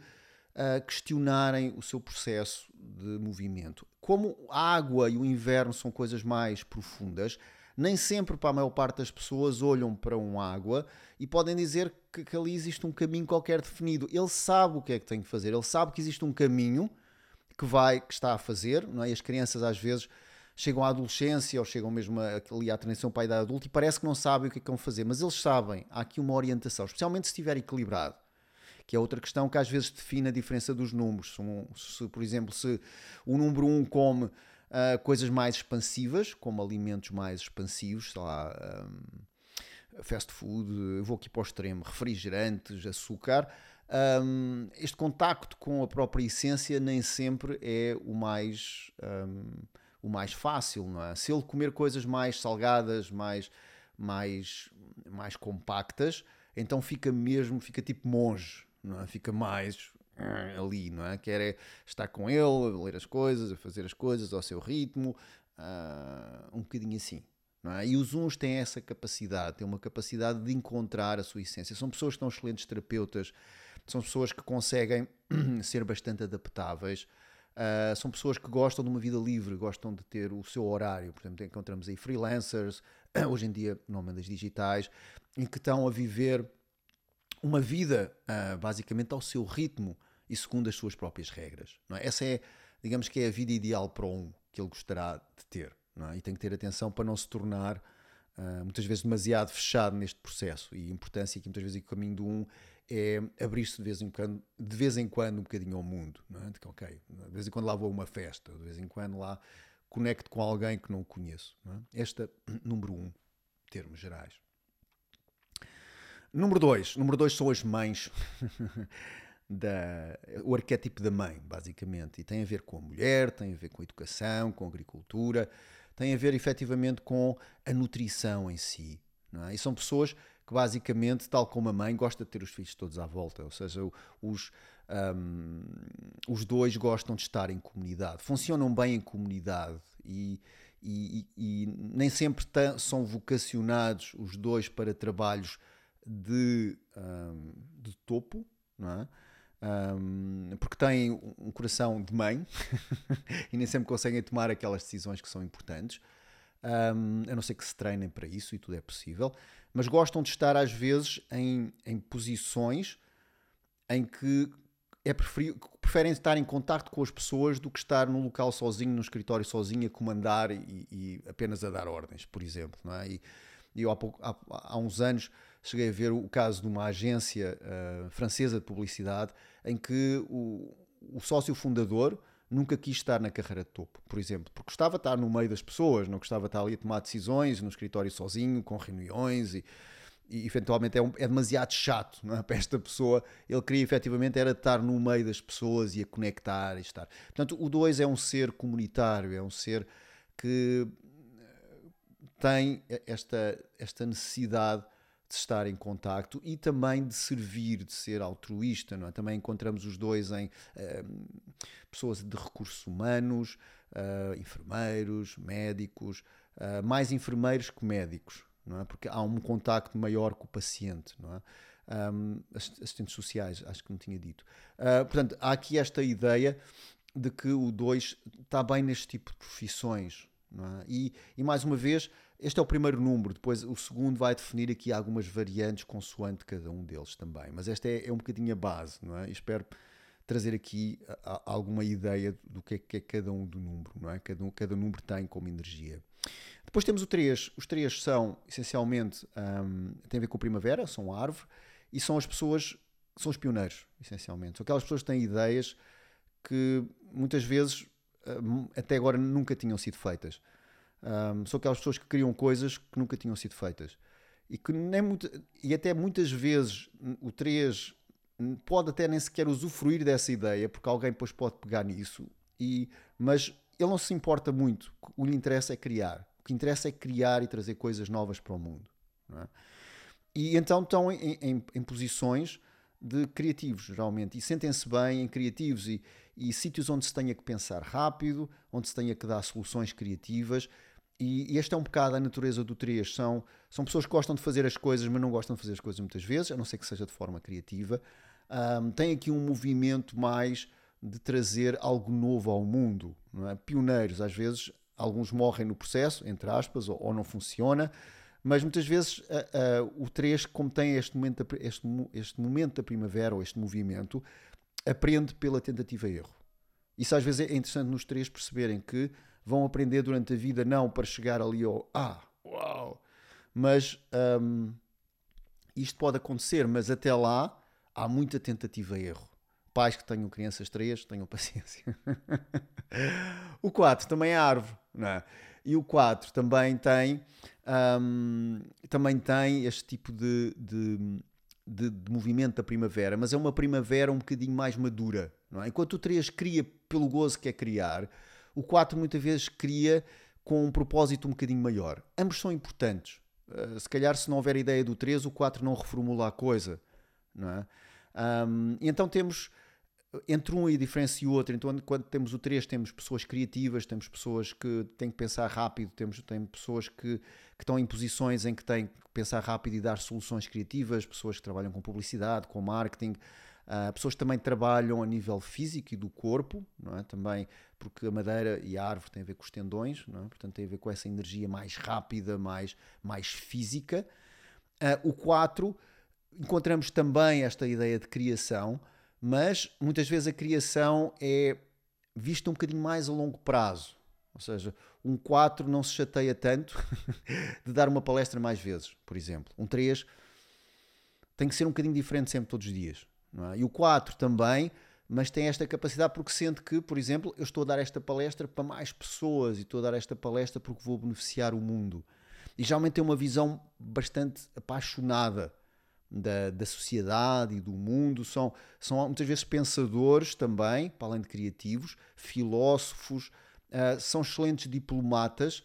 questionarem o seu processo de movimento. Como a água e o inverno são coisas mais profundas, nem sempre para a maior parte das pessoas olham para um água e podem dizer que, que, ali existe um caminho qualquer definido. Ele sabe o que é que tem que fazer, ele sabe que existe um caminho que vai, que está a fazer, não é? E as crianças às vezes chegam à adolescência ou chegam mesmo ali à transição para a idade adulta e parece que não sabem o que é que vão fazer, mas eles sabem, há aqui uma orientação, especialmente se estiver equilibrado que é outra questão que às vezes define a diferença dos números. Se, se por exemplo, se o número 1 come uh, coisas mais expansivas, como alimentos mais expansivos, sei lá, um, fast food, vou aqui para o extremo, refrigerantes, açúcar. Um, este contacto com a própria essência nem sempre é o mais, um, o mais fácil, não é? Se ele comer coisas mais salgadas, mais, mais, mais compactas, então fica mesmo, fica tipo monge, não é? Fica mais uh, ali, não é? Quer é estar com ele, a ler as coisas, a fazer as coisas ao seu ritmo, uh, um bocadinho assim. É? E os uns têm essa capacidade, têm uma capacidade de encontrar a sua essência. São pessoas que são excelentes terapeutas, são pessoas que conseguem [clears throat] ser bastante adaptáveis. Uh, são pessoas que gostam de uma vida livre, gostam de ter o seu horário. Por exemplo, encontramos aí freelancers, [coughs] hoje em dia nómadas digitais, em que estão a viver uma vida uh, basicamente ao seu ritmo e segundo as suas próprias regras. É? Essa é, digamos que é a vida ideal para um que ele gostará de ter. É? E tem que ter atenção para não se tornar uh, muitas vezes demasiado fechado neste processo. E a importância que muitas vezes o caminho do um é abrir-se de vez em quando, de vez em quando um bocadinho ao mundo. Não é? De que, ok, de vez em quando lá vou a uma festa, de vez em quando lá conecto com alguém que não conheço. Não é? Esta, [clears throat] número um, termos gerais. Número dois. Número dois são as mães. [laughs] da, o arquétipo da mãe, basicamente. E tem a ver com a mulher, tem a ver com a educação, com a agricultura, tem a ver efetivamente com a nutrição em si. É? E são pessoas que, basicamente, tal como a mãe, gosta de ter os filhos todos à volta. Ou seja, os, um, os dois gostam de estar em comunidade, funcionam bem em comunidade e, e, e nem sempre são vocacionados os dois para trabalhos de, um, de topo, não é? Um, porque têm um coração de mãe [laughs] e nem sempre conseguem tomar aquelas decisões que são importantes, um, a não ser que se treinem para isso e tudo é possível, mas gostam de estar às vezes em, em posições em que é preferir, preferem estar em contato com as pessoas do que estar num local sozinho, num escritório sozinho, a comandar e, e apenas a dar ordens, por exemplo. Não é? E, eu há, pouco, há, há uns anos cheguei a ver o caso de uma agência uh, francesa de publicidade em que o, o sócio fundador nunca quis estar na carreira de topo, por exemplo, porque gostava de estar no meio das pessoas, não gostava de estar ali a tomar decisões no escritório sozinho, com reuniões e, e eventualmente é, um, é demasiado chato é? [laughs] para esta pessoa. Ele queria efetivamente era estar no meio das pessoas e a conectar e estar. Portanto, o 2 é um ser comunitário, é um ser que tem esta, esta necessidade de estar em contacto e também de servir, de ser altruísta. Não é? Também encontramos os dois em uh, pessoas de recursos humanos, uh, enfermeiros, médicos, uh, mais enfermeiros que médicos, não é? porque há um contacto maior com o paciente. Não é? um, assistentes sociais, acho que não tinha dito. Uh, portanto, há aqui esta ideia de que o 2 está bem neste tipo de profissões. É? E, e, mais uma vez, este é o primeiro número, depois o segundo vai definir aqui algumas variantes consoante cada um deles também. Mas esta é, é um bocadinho a base, não é? Espero trazer aqui a, a, alguma ideia do que é, que é cada um do número, não é? Cada, cada número tem como energia. Depois temos o 3. Os 3 são, essencialmente, um, têm a ver com a primavera, são a árvore, e são as pessoas, são os pioneiros, essencialmente. São aquelas pessoas que têm ideias que muitas vezes um, até agora nunca tinham sido feitas. Um, são aquelas pessoas que criam coisas que nunca tinham sido feitas. E que nem muito, e até muitas vezes o 3 pode até nem sequer usufruir dessa ideia, porque alguém depois pode pegar nisso, e, mas ele não se importa muito. O que lhe interessa é criar. O que interessa é criar e trazer coisas novas para o mundo. É? E então estão em, em, em, posições de criativos, geralmente, e sentem-se bem em criativos e, e sítios onde se tenha que pensar rápido, onde se tenha que dar soluções criativas. E, e esta é um bocado a natureza do 3. São, são pessoas que gostam de fazer as coisas, mas não gostam de fazer as coisas muitas vezes, a não ser que seja de forma criativa. Um, tem aqui um movimento mais de trazer algo novo ao mundo. É? Pioneiros, às vezes, alguns morrem no processo, entre aspas, ou, ou não funciona, mas muitas vezes uh, uh, o 3, como tem este momento, este, este momento da primavera, ou este movimento, aprende pela tentativa e erro. Isso às vezes é interessante nos três perceberem que vão aprender durante a vida, não para chegar ali ao ah, uau, mas um, isto pode acontecer, mas até lá há muita tentativa e erro. Pais que tenham crianças três, tenham [laughs] paciência. o 4 também é árvore, não é? E o 4 também tem, um, também tem este tipo de, de, de, de, movimento da primavera, mas é uma primavera um bocadinho mais madura. Não é? Enquanto o 3 cria pelo gozo que é criar, o 4 muitas vezes cria com um propósito um bocadinho maior. Ambos são importantes. Uh, se calhar, se não houver ideia do 3, o 4 não reformula a coisa. Não é? Um, então temos entre um e diferença e o outro, então quando temos o 3 temos pessoas criativas, temos pessoas que têm que pensar rápido, temos tem pessoas que, que estão em posições em que têm que pensar rápido e dar soluções criativas, pessoas que trabalham com publicidade, com marketing, uh, pessoas também trabalham a nível físico e do corpo, não é? também porque a madeira e a árvore têm a ver com os tendões, não é? portanto tem a ver com essa energia mais rápida, mais, mais física. Uh, o 4 encontramos também esta ideia de criação, mas muitas vezes a criação é vista um bocadinho mais a longo prazo. Ou seja, um 4 não se chateia tanto [laughs] de dar uma palestra mais vezes, por exemplo. Um 3 tem que ser um bocadinho diferente sempre todos os dias. É? E o 4 também, mas tem esta capacidade porque sente que, por exemplo, eu estou a dar esta palestra para mais pessoas e estou a dar esta palestra porque vou beneficiar o mundo. E geralmente tem uma visão bastante apaixonada da, da sociedade e do mundo, são, são muitas vezes pensadores também, para além de criativos, filósofos, uh, são excelentes diplomatas,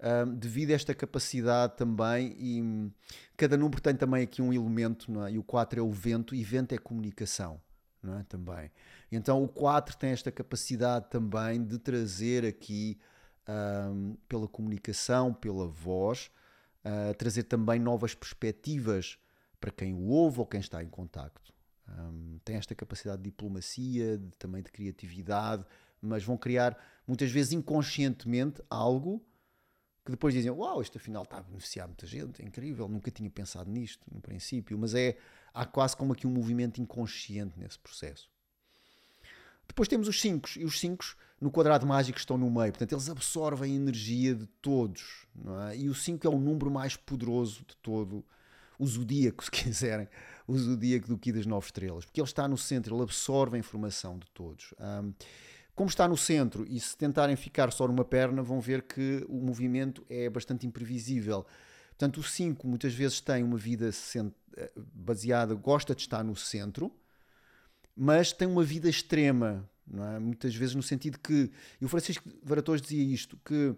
uh, devido a esta capacidade também, e cada número tem também aqui um elemento, é? e o 4 é o vento, e vento é comunicação. É? Também. Então o 4 tem esta capacidade também de trazer aqui, um, pela comunicação, pela voz, uh, trazer também novas perspectivas para quem o ouve ou quem está em contacto. Um, tem esta capacidade de diplomacia, de, também de criatividade, mas vão criar muitas vezes inconscientemente algo que depois dizem: Uau, isto afinal está a beneficiar muita gente, é incrível, nunca tinha pensado nisto no princípio, mas é há quase como aqui um movimento inconsciente nesse processo. Depois temos os 5, e os 5 no quadrado mágico estão no meio, portanto eles absorvem a energia de todos, é? e o 5 é o número mais poderoso de todo o zodíaco, [laughs] se quiserem, o zodíaco do Ki das Nove Estrelas, porque ele está no centro, ele absorve a informação de todos. Um, como está no centro e se tentarem ficar só numa perna, vão ver que o movimento é bastante imprevisível. Portanto, o 5 muitas vezes tem uma vida eh, baseada, gosta de estar no centro, mas tem uma vida extrema, é? muitas vezes no sentido que, e o Francisco Varatores dizia isto, que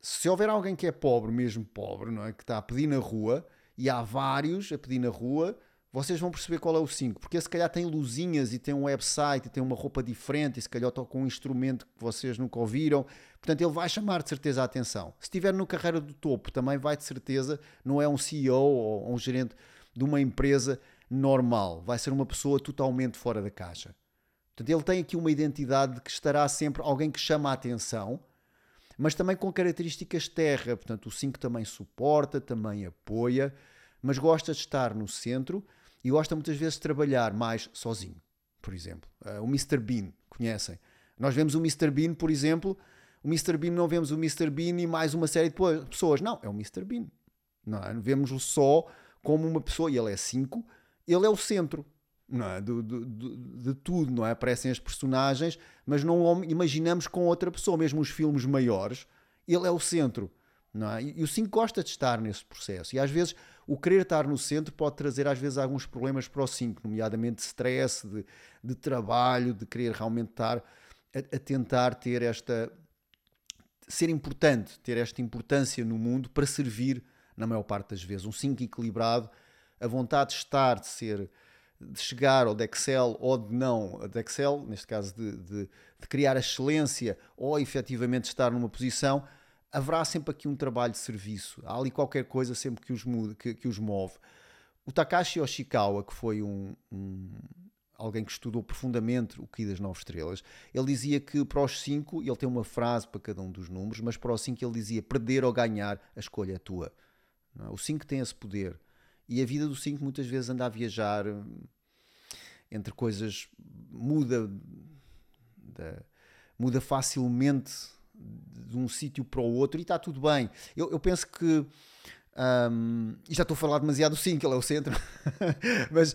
se houver alguém que é pobre, mesmo pobre, não é? que está a pedir na rua, e há vários a pedir na rua, vocês vão perceber qual é o 5, porque se calhar tem luzinhas e tem um website e tem uma roupa diferente e se calhar toca um instrumento que vocês nunca ouviram, portanto ele vai chamar de certeza a atenção. Se estiver no carreira do topo, também vai de certeza, não é um CEO ou um gerente de uma empresa normal, vai ser uma pessoa totalmente fora da caixa. Portanto, ele tem aqui uma identidade que estará sempre alguém que chama a atenção, mas também com características terra. Portanto, o 5 também suporta, também apoia, mas gosta de estar no centro e gosta muitas vezes de trabalhar mais sozinho. Por exemplo, uh, o Mr. Bean, conhecem? Nós vemos o Mr. Bean, por exemplo, o Mr. Bean não vemos o Mr. Bean e mais uma série de pessoas. Não, é o Mr. Bean. Não é? Vemos-o só como uma pessoa, e ele é 5, ele é o centro não é? de, de, de, de, tudo, não é? Aparecem as personagens, mas não imaginamos com outra pessoa, mesmo os filmes maiores, ele é o centro. Não é? E o 5 gosta de estar nesse processo. E às vezes o querer estar no centro pode trazer às vezes alguns problemas para o 5, nomeadamente stress, de, de trabalho, de querer realmente estar a, a tentar ter esta ser importante, ter esta importância no mundo para servir na maior parte das vezes. Um 5 equilibrado, a vontade de estar, de ser, de chegar de Excel ou de não, de Excel, neste caso de, de, de criar excelência ou efetivamente estar numa posição, haverá sempre aqui um trabalho de serviço. Há ali qualquer coisa sempre que os, que, que os move. O Takashi Oshikawa, que foi um, um alguém que estudou profundamente o Ki das Nove Estrelas, ele dizia que para os 5, ele tem uma frase para cada um dos números, mas para os 5 ele dizia perder ou ganhar, a escolha é tua. É? O 5 tem esse poder. E a vida do 5 muitas vezes anda a viajar hum, entre coisas, muda, muda facilmente de um sítio para o outro e está tudo bem. Eu, eu penso que um, e já estou a falar demasiado do 5, ele é o centro, [laughs] mas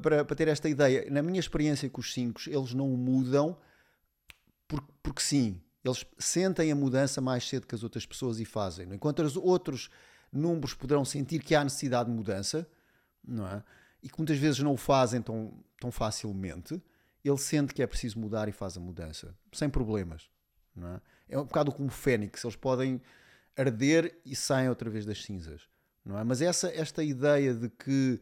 para, para ter esta ideia, na minha experiência com os 5, eles não mudam porque, porque sim, eles sentem a mudança mais cedo que as outras pessoas e fazem. Enquanto os outros números poderão sentir que há necessidade de mudança, não é? E que muitas vezes não o fazem tão, tão facilmente, ele sente que é preciso mudar e faz a mudança, sem problemas. Não é? É um bocado como o Fênix, eles podem arder e saem outra vez das cinzas. Não é? Mas essa, esta ideia de que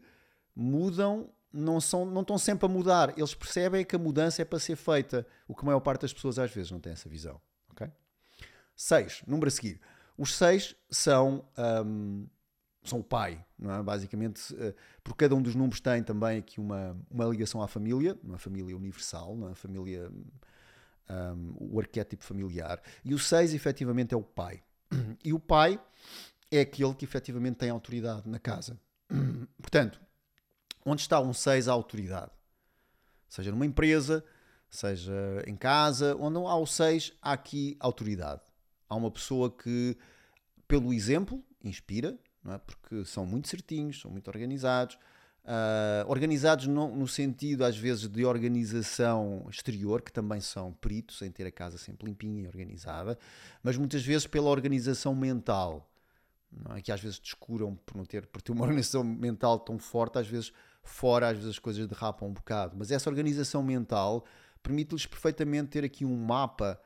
mudam não, são, não estão sempre a mudar. Eles percebem que a mudança é para ser feita, o que a maior parte das pessoas às vezes não tem essa visão. Okay? Seis, número a seguir. Os seis são, um, são o pai, não é? basicamente, uh, por cada um dos números tem também aqui uma, uma ligação à família, uma família universal, uma família, um, o arquétipo familiar. E o seis, efetivamente, é o pai. [clears throat] E o pai é aquele que efetivamente tem autoridade na casa. [clears throat] Portanto, onde está um 6 a autoridade? Seja numa empresa, seja em casa, onde não há o 6, há aqui autoridade. Há uma pessoa que, pelo exemplo, inspira, é? porque são muito certinhos, são muito organizados, Uh, organizados no, no, sentido, às vezes, de organização exterior, que também são peritos em ter a casa sempre limpinha e organizada, mas muitas vezes pela organização mental, é? que às vezes descuram por não ter, por ter uma [laughs] organização mental tão forte, às vezes fora, às vezes as coisas derrapam um bocado. Mas essa organização mental permite-lhes perfeitamente ter aqui um mapa.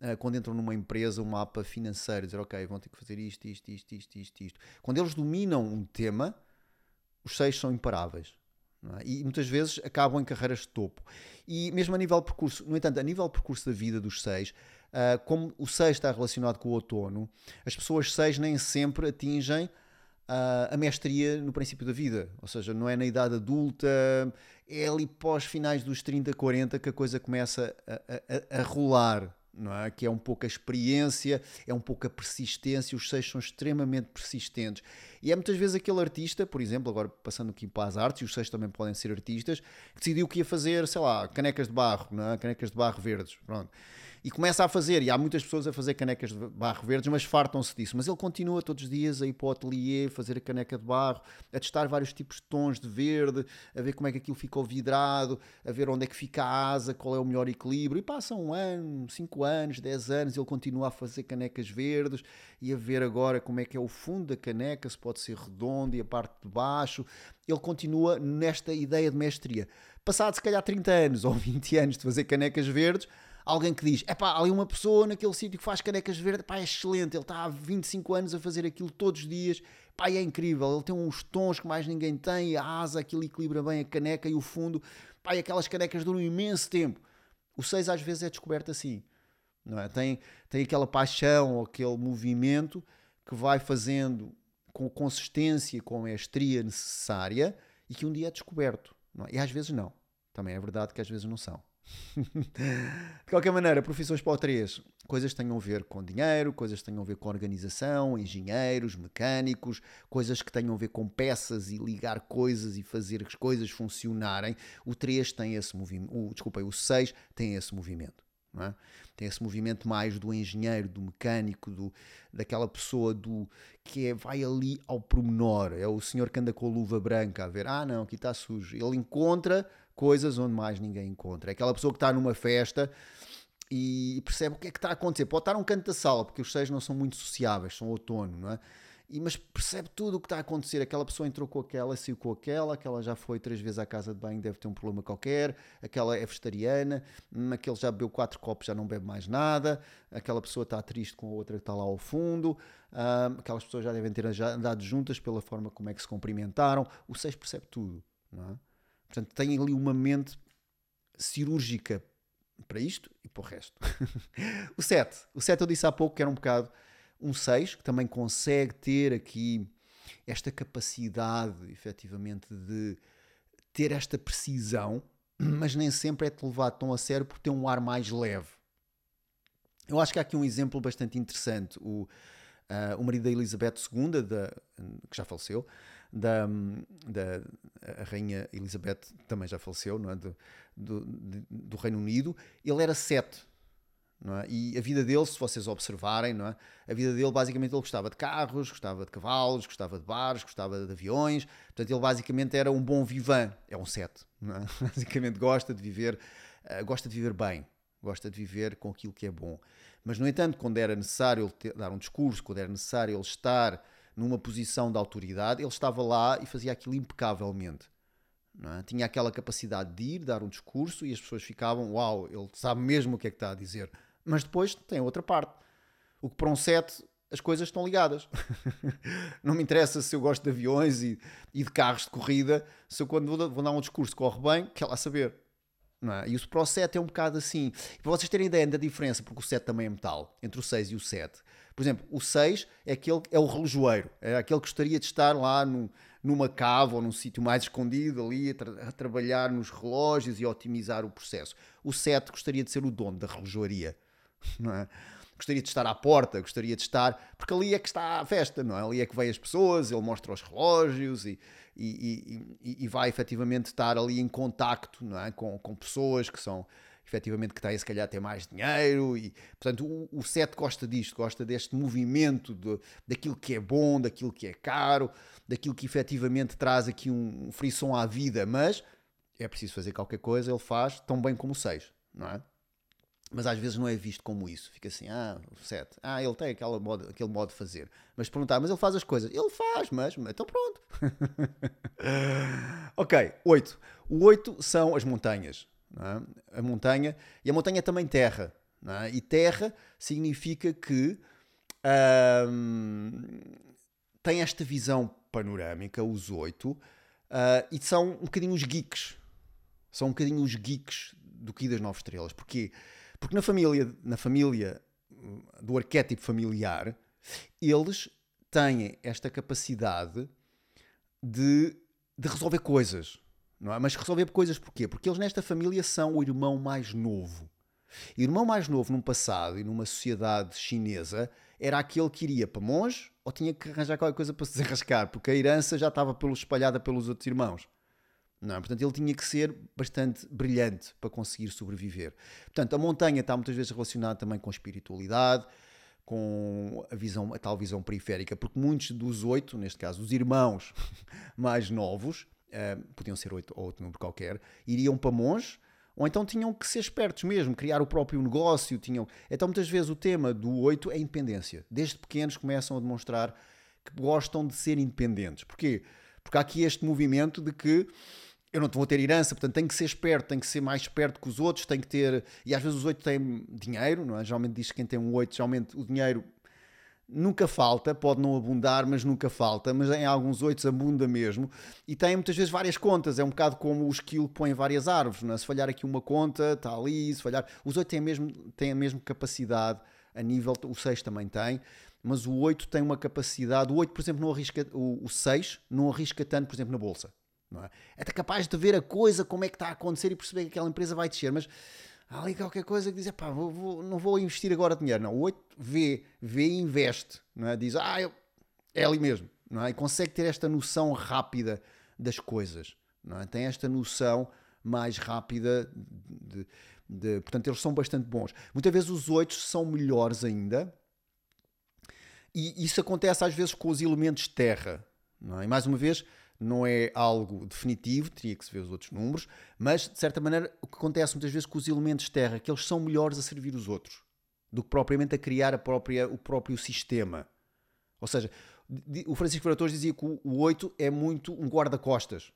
Uh, quando entram numa empresa, um mapa financeiro, dizer, ok, vão ter que fazer isto, isto, isto, isto, isto, isto. Quando eles dominam um tema, os seis são imparáveis. É? E muitas vezes acabam em carreiras de topo. E mesmo a nível percurso, no entanto, a nível percurso da vida dos seis, uh, como o seis está relacionado com o outono, as pessoas seis nem sempre atingem uh, a mestria no princípio da vida. Ou seja, não é na idade adulta, é ali pós finais dos 30, 40 que a coisa começa a, a, a rolar não é? que é um pouco a experiência, é um pouco a persistência, os seis são extremamente persistentes. E é muitas vezes aquele artista, por exemplo, agora passando aqui para as artes, e os seis também podem ser artistas, que decidiu que ia fazer, sei lá, canecas de barro, não é? canecas de barro verdes, pronto e começa a fazer, e há muitas pessoas a fazer canecas de barro verdes, mas fartam-se disso. Mas ele continua todos os dias a ir para o ateliê, fazer a caneca de barro, a testar vários tipos de tons de verde, a ver como é que aquilo ficou vidrado, a ver onde é que fica a asa, qual é o melhor equilíbrio. E passa um ano, cinco anos, dez anos, ele continua a fazer canecas verdes e a ver agora como é que é o fundo da caneca, se pode ser redondo e a parte de baixo. Ele continua nesta ideia de mestria. Passado se calhar 30 anos [laughs] ou 20 anos de fazer canecas verdes, alguém que diz: é pá, ali uma pessoa naquele sítio que faz canecas verdes, pá, é excelente, ele está há 25 anos a fazer aquilo todos os dias, pá, é incrível, ele tem uns tons que mais ninguém tem, a asa, aquilo equilibra bem a caneca e o fundo, pá, aquelas canecas duram imenso tempo. O 6 às vezes é descoberto assim, não é? Tem, tem aquela paixão, aquele movimento que vai fazendo com consistência, com a mestria necessária e que um dia é descoberto. É? E às vezes não. Também é verdade que às vezes não são. [laughs] de qualquer maneira, profissões para o 3, coisas que tenham a ver com dinheiro, coisas que tenham a ver com organização, engenheiros, mecânicos, coisas que tenham a ver com peças e ligar coisas e fazer as coisas funcionarem. O 3 tem esse movimento, desculpem, o 6 tem esse movimento. É? Tem esse movimento mais do engenheiro, do mecânico, do, daquela pessoa do que é, vai ali ao pormenor. É o senhor que anda com a luva branca a ver, ah não, aqui está sujo. Ele encontra coisas onde mais ninguém encontra. É aquela pessoa que está numa festa e percebe o que é que está a acontecer. Pode estar um canto da sala, porque os seis não são muito sociáveis, são outono, não é? E, mas percebe tudo o que está a acontecer. Aquela pessoa entrou com aquela, saiu com aquela, aquela já foi três vezes à casa de banho, deve ter um problema qualquer, aquela é vegetariana, hum, aquele já bebeu quatro copos, já não bebe mais nada, aquela pessoa está triste com a outra que está lá ao fundo, hum, aquelas pessoas já devem ter andado juntas pela forma como é que se cumprimentaram. O seis percebe tudo, não é? Portanto, tem ali uma mente cirúrgica para isto e para o resto. [laughs] o 7. O 7 eu disse há pouco que era um bocado um 6, que também consegue ter aqui esta capacidade, efetivamente, de ter esta precisão, mas nem sempre é-te levado tão a sério por ter um ar mais leve. Eu acho que há aqui um exemplo bastante interessante. O, uh, o marido da Elizabeth II, da, que já faleceu, da, da a rainha Elizabeth também já faleceu, não é? do, do, do Reino Unido, ele era sete. É? E a vida dele, se vocês observarem, é? a vida dele basicamente ele gostava de carros, gostava de cavalos, gostava de bares, gostava de aviões, portanto ele basicamente era um bom vivan, é um sete, é? [laughs] basicamente gosta de viver, uh, gosta de viver bem, gosta de viver com aquilo que é bom. Mas no entanto, quando era necessário ele ter, dar um discurso, quando era necessário ele estar numa posição de autoridade, ele estava lá e fazia aquilo impecavelmente. É? Tinha aquela capacidade de ir, dar um discurso e as pessoas ficavam, uau, ele sabe mesmo o que é que está a dizer. Mas depois tem outra parte. O que para um set as coisas estão ligadas. [laughs] não me interessa se eu gosto de aviões e, e de carros de corrida, se eu quando vou, vou dar um discurso corre bem, quer lá saber. É? E o Pro 7 é um bocado assim. Para vocês terem ideia da diferença, porque o 7 também é metal, entre o 6 e o 7. Por exemplo, o 6 é, aquele, é o relojoeiro, é aquele que gostaria de estar lá no, numa cave ou num sítio mais escondido ali a, tra a, trabalhar nos relógios e otimizar o processo. O 7 gostaria de ser o dono da relojoaria, [laughs] não é? Gostaria de estar à porta, gostaria de estar. Porque ali é que está a festa, não é? Ali é que vêm as pessoas, ele mostra os relógios e, e, e, e vai efetivamente estar ali em contacto não é? com, com pessoas que são efetivamente que têm se calhar a ter mais dinheiro e portanto o, o set gosta disto, gosta deste movimento de, daquilo que é bom, daquilo que é caro, daquilo que efetivamente traz aqui um, frisson à vida, mas é preciso fazer qualquer coisa, ele faz tão bem como o 6, não é? Mas às vezes não é visto como isso. Fica assim, ah, o 7, ah, ele tem aquela modo, aquele modo de fazer. Mas perguntar, mas ele faz as coisas. Ele faz, mas, então pronto. [laughs] ok, 8. O 8 são as montanhas é? a montanha, e a montanha é também terra. É? E terra significa que tem esta visão panorâmica, os oito, uh, e são um bocadinho os geeks. São um bocadinho os geeks do que das nove estrelas. Porquê? Porque na família, na família do arquétipo familiar, eles têm esta capacidade de, de resolver coisas não é? Mas resolver coisas porquê? Porque eles nesta família são o irmão mais novo. E o irmão mais novo, num passado e numa sociedade chinesa, era aquele que iria para monge ou tinha que arranjar qualquer coisa para se desenrascar, porque a herança já estava pelo, espalhada pelos outros irmãos. Não, é? portanto, ele tinha que ser bastante brilhante para conseguir sobreviver. Portanto, a montanha está muitas vezes relacionada também com a espiritualidade, com a visão, a tal visão periférica, porque muitos dos oito, neste caso, os irmãos [laughs] mais novos, uh, podiam ser oito ou outro número qualquer, iriam para monge, ou então tinham que ser espertos mesmo, criar o próprio negócio. Tinham... Então, muitas vezes, o tema do oito é independência. Desde pequenos começam a demonstrar que gostam de ser independentes. Porquê? Porque há aqui este movimento de que eu não vou ter herança, portanto tenho que ser esperto, tenho que ser mais esperto que os outros, tenho que ter. E às vezes os oito têm dinheiro, não é? Geralmente diz que quem tem um oito, geralmente o dinheiro nunca falta, pode não abundar, mas nunca falta, mas em alguns oitos abunda mesmo, e tem muitas vezes várias contas, é um bocado como o esquilo que põe várias árvores, é? se falhar aqui uma conta, está ali, se falhar... Os oito têm, mesmo, têm a mesma capacidade a nível, o 6 também tem, mas o 8 tem uma capacidade, o 8 por exemplo não arrisca, o, 6 não arrisca tanto por exemplo na bolsa, Não é? é capaz de ver a coisa, como é que está a acontecer e perceber que aquela empresa vai descer, mas há ali qualquer coisa que diz, pá, vou, vou, não vou investir agora dinheiro. Não, o 8 vê, vê e investe. Não é? Diz, ah, eu, é ali mesmo. Não é? E consegue ter esta noção rápida das coisas. Não é? Tem esta noção mais rápida de, de, portanto, eles são bastante bons. Muitas vezes os 8 são melhores ainda. E isso acontece às vezes com os elementos terra. Não é? E mais uma vez, não é algo definitivo, teria que se ver os outros números, mas de certa maneira o que acontece muitas vezes com os elementos terra que eles são melhores a servir os outros do que propriamente a criar a própria, o próprio sistema. Ou seja, o Francisco Fratores dizia que o 8 é muito um guarda-costas.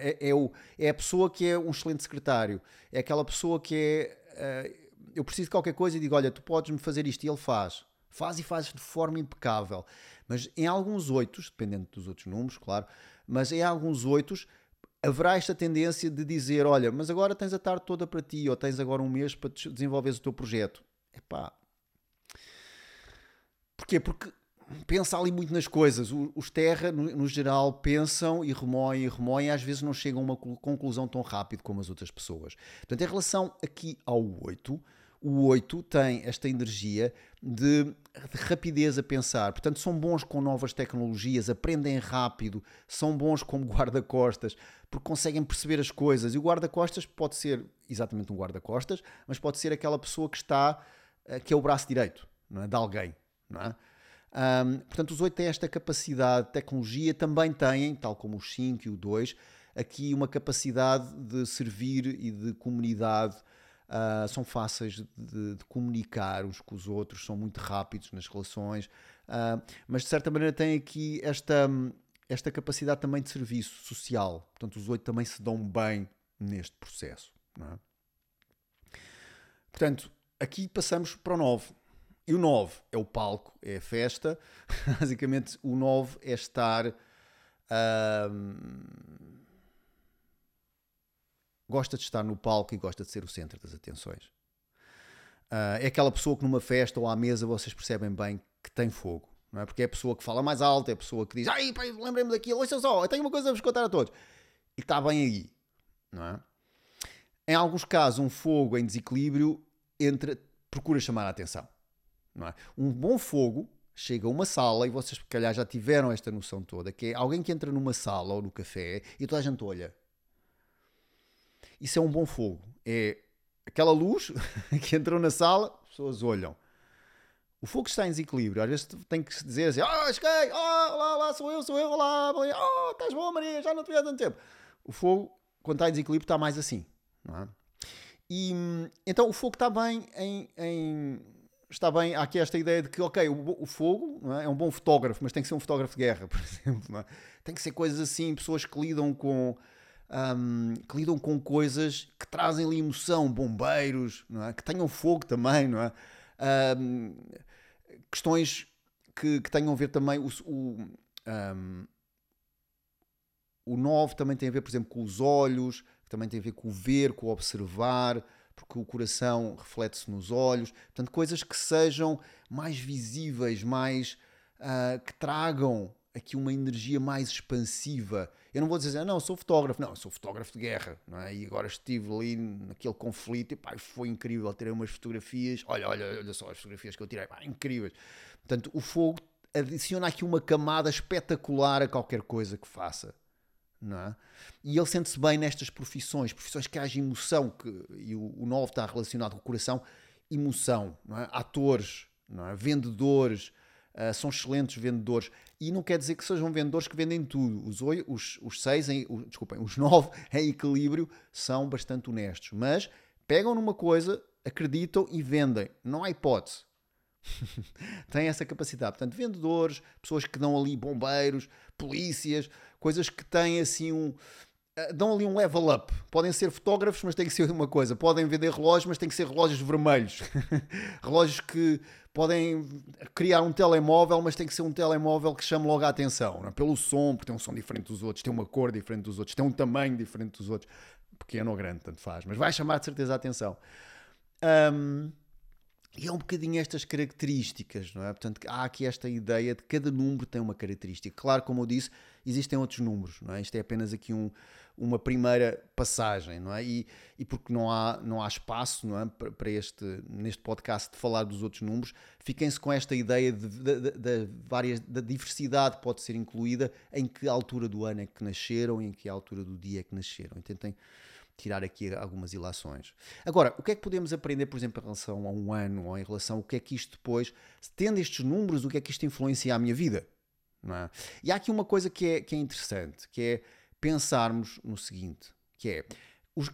É? É, é, o, é a pessoa que é um excelente secretário. É aquela pessoa que é. Uh, eu preciso de qualquer coisa e digo: Olha, tu podes-me fazer isto. E ele faz. Faz e faz de forma impecável. Mas em alguns oitos, dependendo dos outros números, claro, mas em alguns oitos haverá esta tendência de dizer: Olha, mas agora tens a tarde toda para ti, ou tens agora um mês para desenvolveres o teu projeto. Epá. Porquê? Porque pensa ali muito nas coisas. Os terra, no, geral, pensam e remoem e remoem, e às vezes não chegam a uma conclusão tão rápido como as outras pessoas. Portanto, em relação aqui ao 8, o 8 tem esta energia de, de, rapidez a pensar. Portanto, são bons com novas tecnologias, aprendem rápido, são bons como [laughs] guarda-costas, porque conseguem perceber as coisas. E o guarda-costas pode ser exatamente um guarda-costas, mas pode ser aquela pessoa que está, eh, que é o braço direito não é? de alguém. Não é? Um, portanto, os 8 têm esta capacidade, tecnologia também têm, tal como os 5 e o 2, aqui uma capacidade de servir e de comunidade. Uh, são fáceis de, de, comunicar uns com os outros, são muito rápidos nas relações, uh, mas de certa maneira têm aqui esta, esta capacidade também de serviço social. Portanto, os 8 também se dão bem neste processo. É? Portanto, aqui passamos para o 9. E o 9 é o palco, é a festa. [laughs] Basicamente, o 9 é estar. Gosta de estar no palco e gosta de ser o centro das atenções. Uh, é aquela pessoa que numa festa ou à mesa vocês percebem bem que tem fogo. Não é? Porque é a pessoa que fala mais alto, é a pessoa que diz Ai, lembrei-me daquilo, olha só, eu tenho uma coisa a vos contar a todos. E está bem aí. Não é? Em alguns casos, um fogo em desequilíbrio entra, procura chamar a atenção. Não é? Um bom fogo chega a uma sala, e vocês, se calhar, já tiveram esta noção toda, que é alguém que entra numa sala ou no café e toda a gente olha. Isso é um bom fogo. É aquela luz [laughs] que entrou na sala, as pessoas olham. O fogo está em desequilíbrio. Às vezes tem que se dizer assim: Ah, oh, cheguei, oh, lá, lá, sou eu, sou eu, olá, oh, estás bom, Maria, já não te vi há tanto tempo. O fogo, quando está em desequilíbrio, está mais assim. Não é? E então o fogo está bem em, em está bem, há aqui esta ideia de que, ok, o, o fogo é? é? um bom fotógrafo, mas tem que ser um fotógrafo de guerra, [laughs] por exemplo. É? Tem que ser coisas assim, pessoas que lidam com. Um, que lidam com coisas que trazem ali emoção, bombeiros, é? que tenham fogo também, não é? Um, questões que, que, tenham a ver também. O, o, um, o 9 também tem a ver, por exemplo, com os olhos, também tem a ver com o ver, com o observar porque o coração reflete-se nos olhos. Portanto, coisas que sejam mais visíveis, mais uh, que tragam aqui uma energia mais expansiva. Eu não vou dizer, não, sou fotógrafo. Não, sou fotógrafo de guerra. Não é? E agora estive ali naquele conflito e pá, foi incrível. Tirei umas fotografias. Olha, olha, olha só as fotografias que eu tirei. Pá, incríveis. Portanto, o fogo adiciona aqui uma camada espetacular a qualquer coisa que faça é? E ele sente-se bem nestas profissões, profissões que haja emoção, que, e o, o novo está relacionado com o coração, emoção, é? atores, é? vendedores, uh, são excelentes vendedores. E não quer dizer que sejam vendedores que vendem tudo. Os, os, os seis, em, os, desculpem, os nove [laughs] em equilíbrio são bastante honestos, mas pegam numa coisa, acreditam e vendem. Não há hipótese. [laughs] Têm essa capacidade. Portanto, vendedores, pessoas que dão ali bombeiros, polícias, coisas que têm assim um. Eh, dão ali um level up. Podem ser fotógrafos, mas tem que ser uma coisa. Podem vender relógios, mas tem que ser relógios vermelhos. [laughs] relógios que podem criar um telemóvel, mas tem que ser um telemóvel que chame logo a atenção. É? Pelo som, porque tem um som diferente dos outros, tem uma cor diferente dos outros, tem um tamanho diferente dos outros. Pequeno ou grande, tanto faz. Mas vai chamar de certeza a atenção. Um, E é um bocadinho estas características, não é? Portanto, há aqui esta ideia de cada número tem uma característica. Claro, como eu disse, existem outros números, não é? Isto é apenas aqui um, uma primeira passagem, não é? E, e porque não há, não há espaço, não é? Para este, neste podcast de falar dos outros números, fiquem-se com esta ideia de, de, de, de, várias, da diversidade pode ser incluída em que altura do ano é que nasceram e em que altura do dia é que nasceram. E tentem tirar aqui algumas ilações. Agora, o que é que podemos aprender, por exemplo, em relação a um ano ou em relação ao que é que isto depois, tendo estes números, o que é que isto influencia a minha vida? É? E há aqui uma coisa que é, que é interessante, que é pensarmos no seguinte, que é,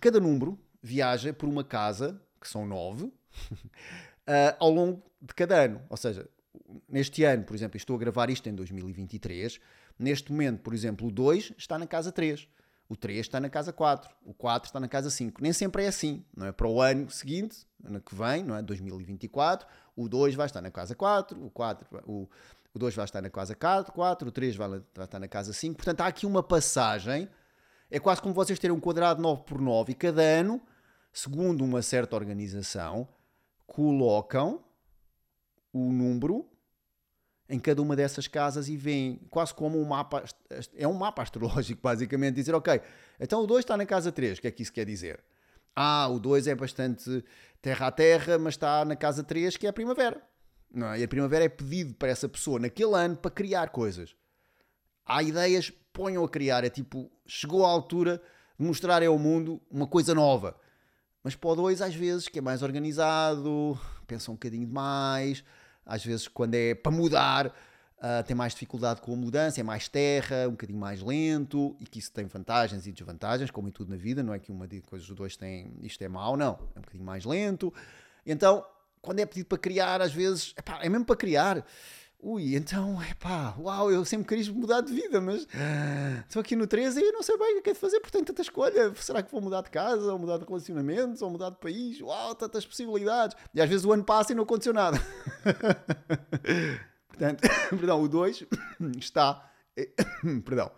cada número viaja por uma casa, que são nove, uh, [laughs] ao longo de cada ano. Ou seja, neste ano, por exemplo, estou a gravar isto em 2023, neste momento, por exemplo, o 2 está na casa 3. O 3 está na casa 4, o 4 está na casa 5. Nem sempre é assim, não é? Para o ano seguinte, ano que vem, não é? 2024, o 2 vai estar na casa 4, o 4, o, o 2 vai estar na casa 4, 4 o 3 vai, vai estar na casa 5. Portanto, há aqui uma passagem, é quase como vocês terem um quadrado 9 por 9 e cada ano, segundo uma certa organização, colocam o número em cada uma dessas casas e veem quase como um mapa, é um mapa astrológico [laughs] basicamente, dizer, ok, então o 2 está na casa 3, o que é que isso quer dizer? Ah, o 2 é bastante terra a terra, mas está na casa 3, que é a primavera. Não é? E a primavera é pedido para essa pessoa naquele ano para criar coisas. Há ideias, ponham a criar, é tipo, chegou a altura de mostrar ao mundo uma coisa nova. Mas para o 2, às vezes, que é mais organizado, pensa um bocadinho demais, às vezes, quando é para mudar, uh, tem mais dificuldade com a mudança, é mais terra, um bocadinho mais lento, e que isso tem vantagens e desvantagens, como em tudo na vida, não é que uma de coisas dos dois tem isto é mau, não, é um bocadinho mais lento. Então, quando é pedido para criar, às vezes, epá, é mesmo para criar. Ui, então, é pá, uau, eu sempre quis mudar de vida, mas estou aqui no 13 e não sei bem o que é de fazer, porque tenho tanta escolha. Será que vou mudar de casa, ou mudar de relacionamentos, ou mudar de país? Uau, tantas possibilidades. E às vezes o ano passa e não aconteceu nada. [laughs] Portanto, [laughs] perdão, o 2 [coughs] está. [coughs] perdão.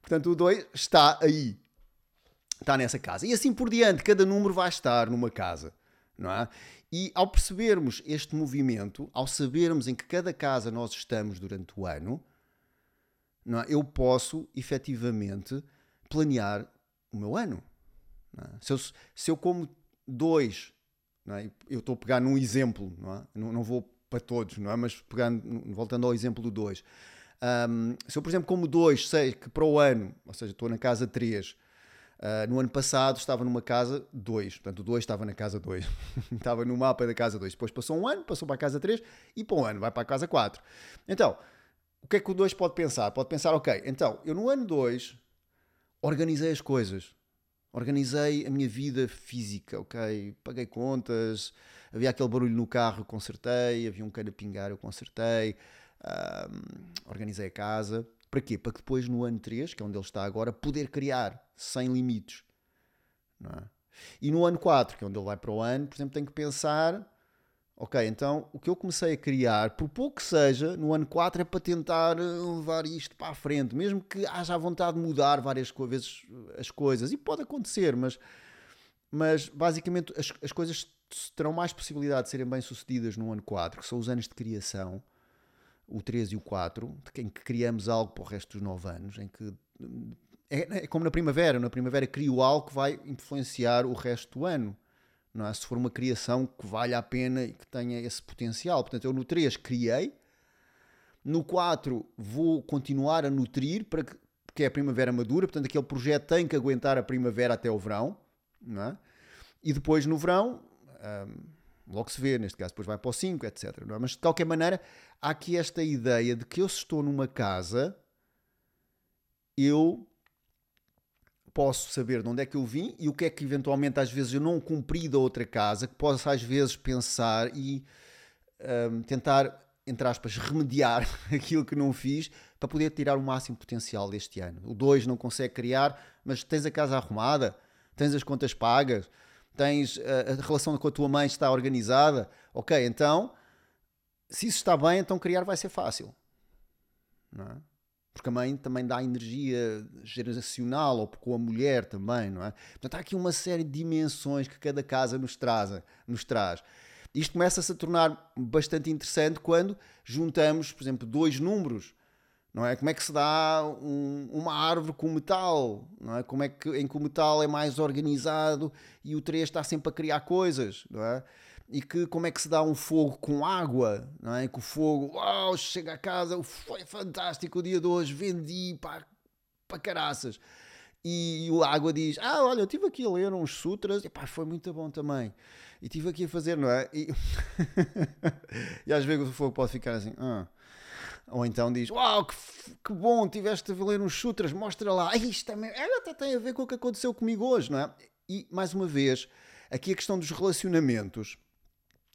Portanto, o 2 está aí. Está nessa casa. E assim por diante, cada número vai estar numa casa. Não é? E ao percebermos este movimento, ao sabermos em que cada casa nós estamos durante o ano, é? eu posso efetivamente planear o meu ano. É? Se, eu, se eu como dois, é? eu estou a pegar num exemplo, não, é? não, não, vou para todos, não é? mas pegando, voltando ao exemplo do dois. Um, se eu, por exemplo, como dois, sei que para o ano, ou seja, estou na casa 3, Uh, no ano passado estava numa casa 2, portanto o 2 estava na casa 2, [laughs] estava no mapa da casa 2. Depois passou um ano, passou para a casa 3 e para um ano vai para a casa 4. Então, o que é que o 2 pode pensar? Pode pensar, ok, então eu no ano 2 organizei as coisas, organizei a minha vida física, ok? Paguei contas, havia aquele barulho no carro, eu consertei, havia um cano a pingar, eu consertei, organizei a casa. Para quê? Para que depois no ano 3, que é onde ele está agora, poder criar sem limites. É? E no ano 4, que é onde ele vai para o ano, por exemplo, tem que pensar: ok, então o que eu comecei a criar, por pouco que seja, no ano 4 é para tentar eh, levar isto para a frente, mesmo que haja a vontade de mudar várias vezes as coisas, e pode acontecer, mas, mas basicamente as, as coisas terão mais possibilidade de serem bem sucedidas no ano 4, que são os anos de criação, o 3 e o 4, em que criamos algo para o resto dos 9 anos, em que é, é, como na primavera. Na primavera crio algo que vai influenciar o resto do ano. Não é? Se for uma criação que valha a pena e que tenha esse potencial. Portanto, eu no 3 criei. No 4 vou continuar a nutrir para que, porque é a primavera madura. Portanto, aquele projeto tem que aguentar a primavera até o verão. Não é? E depois no verão... Hum, logo se vê, neste caso depois vai para o 5, etc. É? Mas de qualquer maneira, há aqui esta ideia de que eu se estou numa casa, eu posso saber de onde é que eu vim e o que é que eventualmente às vezes eu não cumpri da outra casa, que posso às vezes pensar e um, tentar, entre aspas, remediar [laughs] aquilo que não fiz para poder tirar o máximo potencial deste ano. O 2 não consegue criar, mas tens a casa arrumada, tens as contas pagas, tens a, eh, a relação com a tua mãe está organizada, ok, então se isso está bem, então criar vai ser fácil. Não é? porque a mãe também dá energia geracional, ou com a mulher também, não é? Portanto, há aqui uma série de dimensões que cada casa nos traz. Nos traz. Isto começa-se a tornar bastante interessante quando juntamos, por exemplo, dois números. Não é? Como é que se dá um, uma árvore com metal? Não é? Como é que, em que o metal é mais organizado e o 3 está sempre a criar coisas? Não é? E que como é que se dá um fogo com água? Não é? Que o fogo, uau, chega a casa, foi fantástico o dia de hoje, vendi para, para caraças. E, a água diz: Ah, olha, eu estive aqui a ler uns sutras, e pá, foi muito bom também. E estive aqui a fazer, não é? E, [laughs] e às vezes o fogo pode ficar assim, ah. Ou então diz: Uau, que, que bom, tiveste a ler uns sutras, mostra lá. Isto também ela até tem a ver com o que aconteceu comigo hoje, não é? E mais uma vez, aqui a questão dos relacionamentos,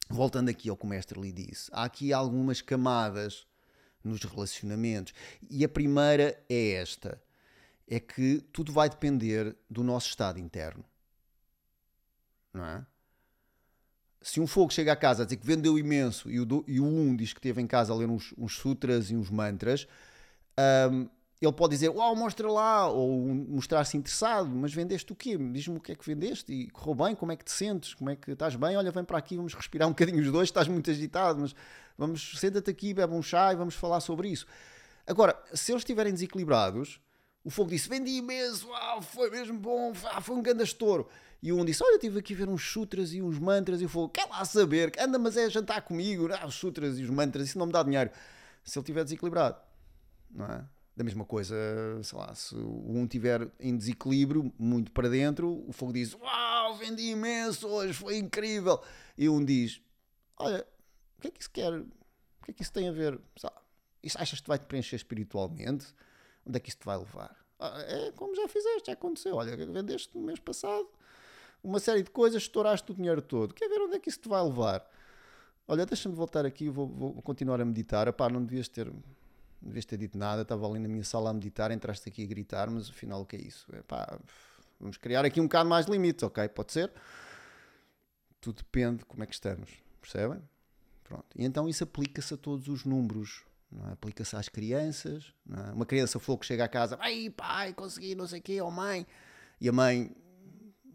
voltando aqui ao que o mestre lhe disse, há aqui algumas camadas nos relacionamentos. E a primeira é esta: é que tudo vai depender do nosso estado interno. Não é? Se um fogo chega a casa a dizer que vendeu imenso e o, do, e o um diz que esteve em casa a ler uns, uns sutras e uns mantras, um, ele pode dizer, uau, mostra lá, ou mostrar-se interessado, mas vendeste o quê? Diz-me o que é que vendeste e correu bem, como é que te sentes, como é que estás bem? Olha, vem para aqui, vamos respirar um bocadinho os dois, estás muito agitado, mas vamos, senta-te aqui, bebe um chá e vamos falar sobre isso. Agora, se eles estiverem desequilibrados, o fogo disse, vendi imenso, uau, foi mesmo bom, foi um grande estouro. E um disse: Olha, estive aqui a ver uns sutras e uns mantras. E eu falei: Quer lá saber? Anda, mas é jantar comigo. Ah, os sutras e os mantras, isso não me dá dinheiro. Se ele estiver desequilibrado, não é? Da mesma coisa, sei lá, se um estiver em desequilíbrio, muito para dentro, o fogo diz: Uau, vendi imenso hoje, foi incrível. E um diz: Olha, o que é que isso quer? O que é que isso tem a ver? Isso achas que vai te preencher espiritualmente? Onde é que isso te vai levar? Ah, é como já fizeste, já aconteceu. Olha, vendeste no mês passado uma série de coisas, estouraste o dinheiro todo. Quer ver onde é que isso te vai levar? Olha, deixa-me voltar aqui, vou, vou, continuar a meditar. Epá, não devias ter, não devias ter dito nada, estava ali na minha sala a meditar, entraste aqui a gritar, mas afinal o que é isso? Epá, vamos criar aqui um bocado mais limites, ok? Pode ser? Tudo depende de como é que estamos, percebem? Pronto. E então isso aplica-se a todos os números. É? Aplica-se às crianças. É? Uma criança falou que chega a casa, ai pai, consegui não sei o quê, ou oh, mãe. E a mãe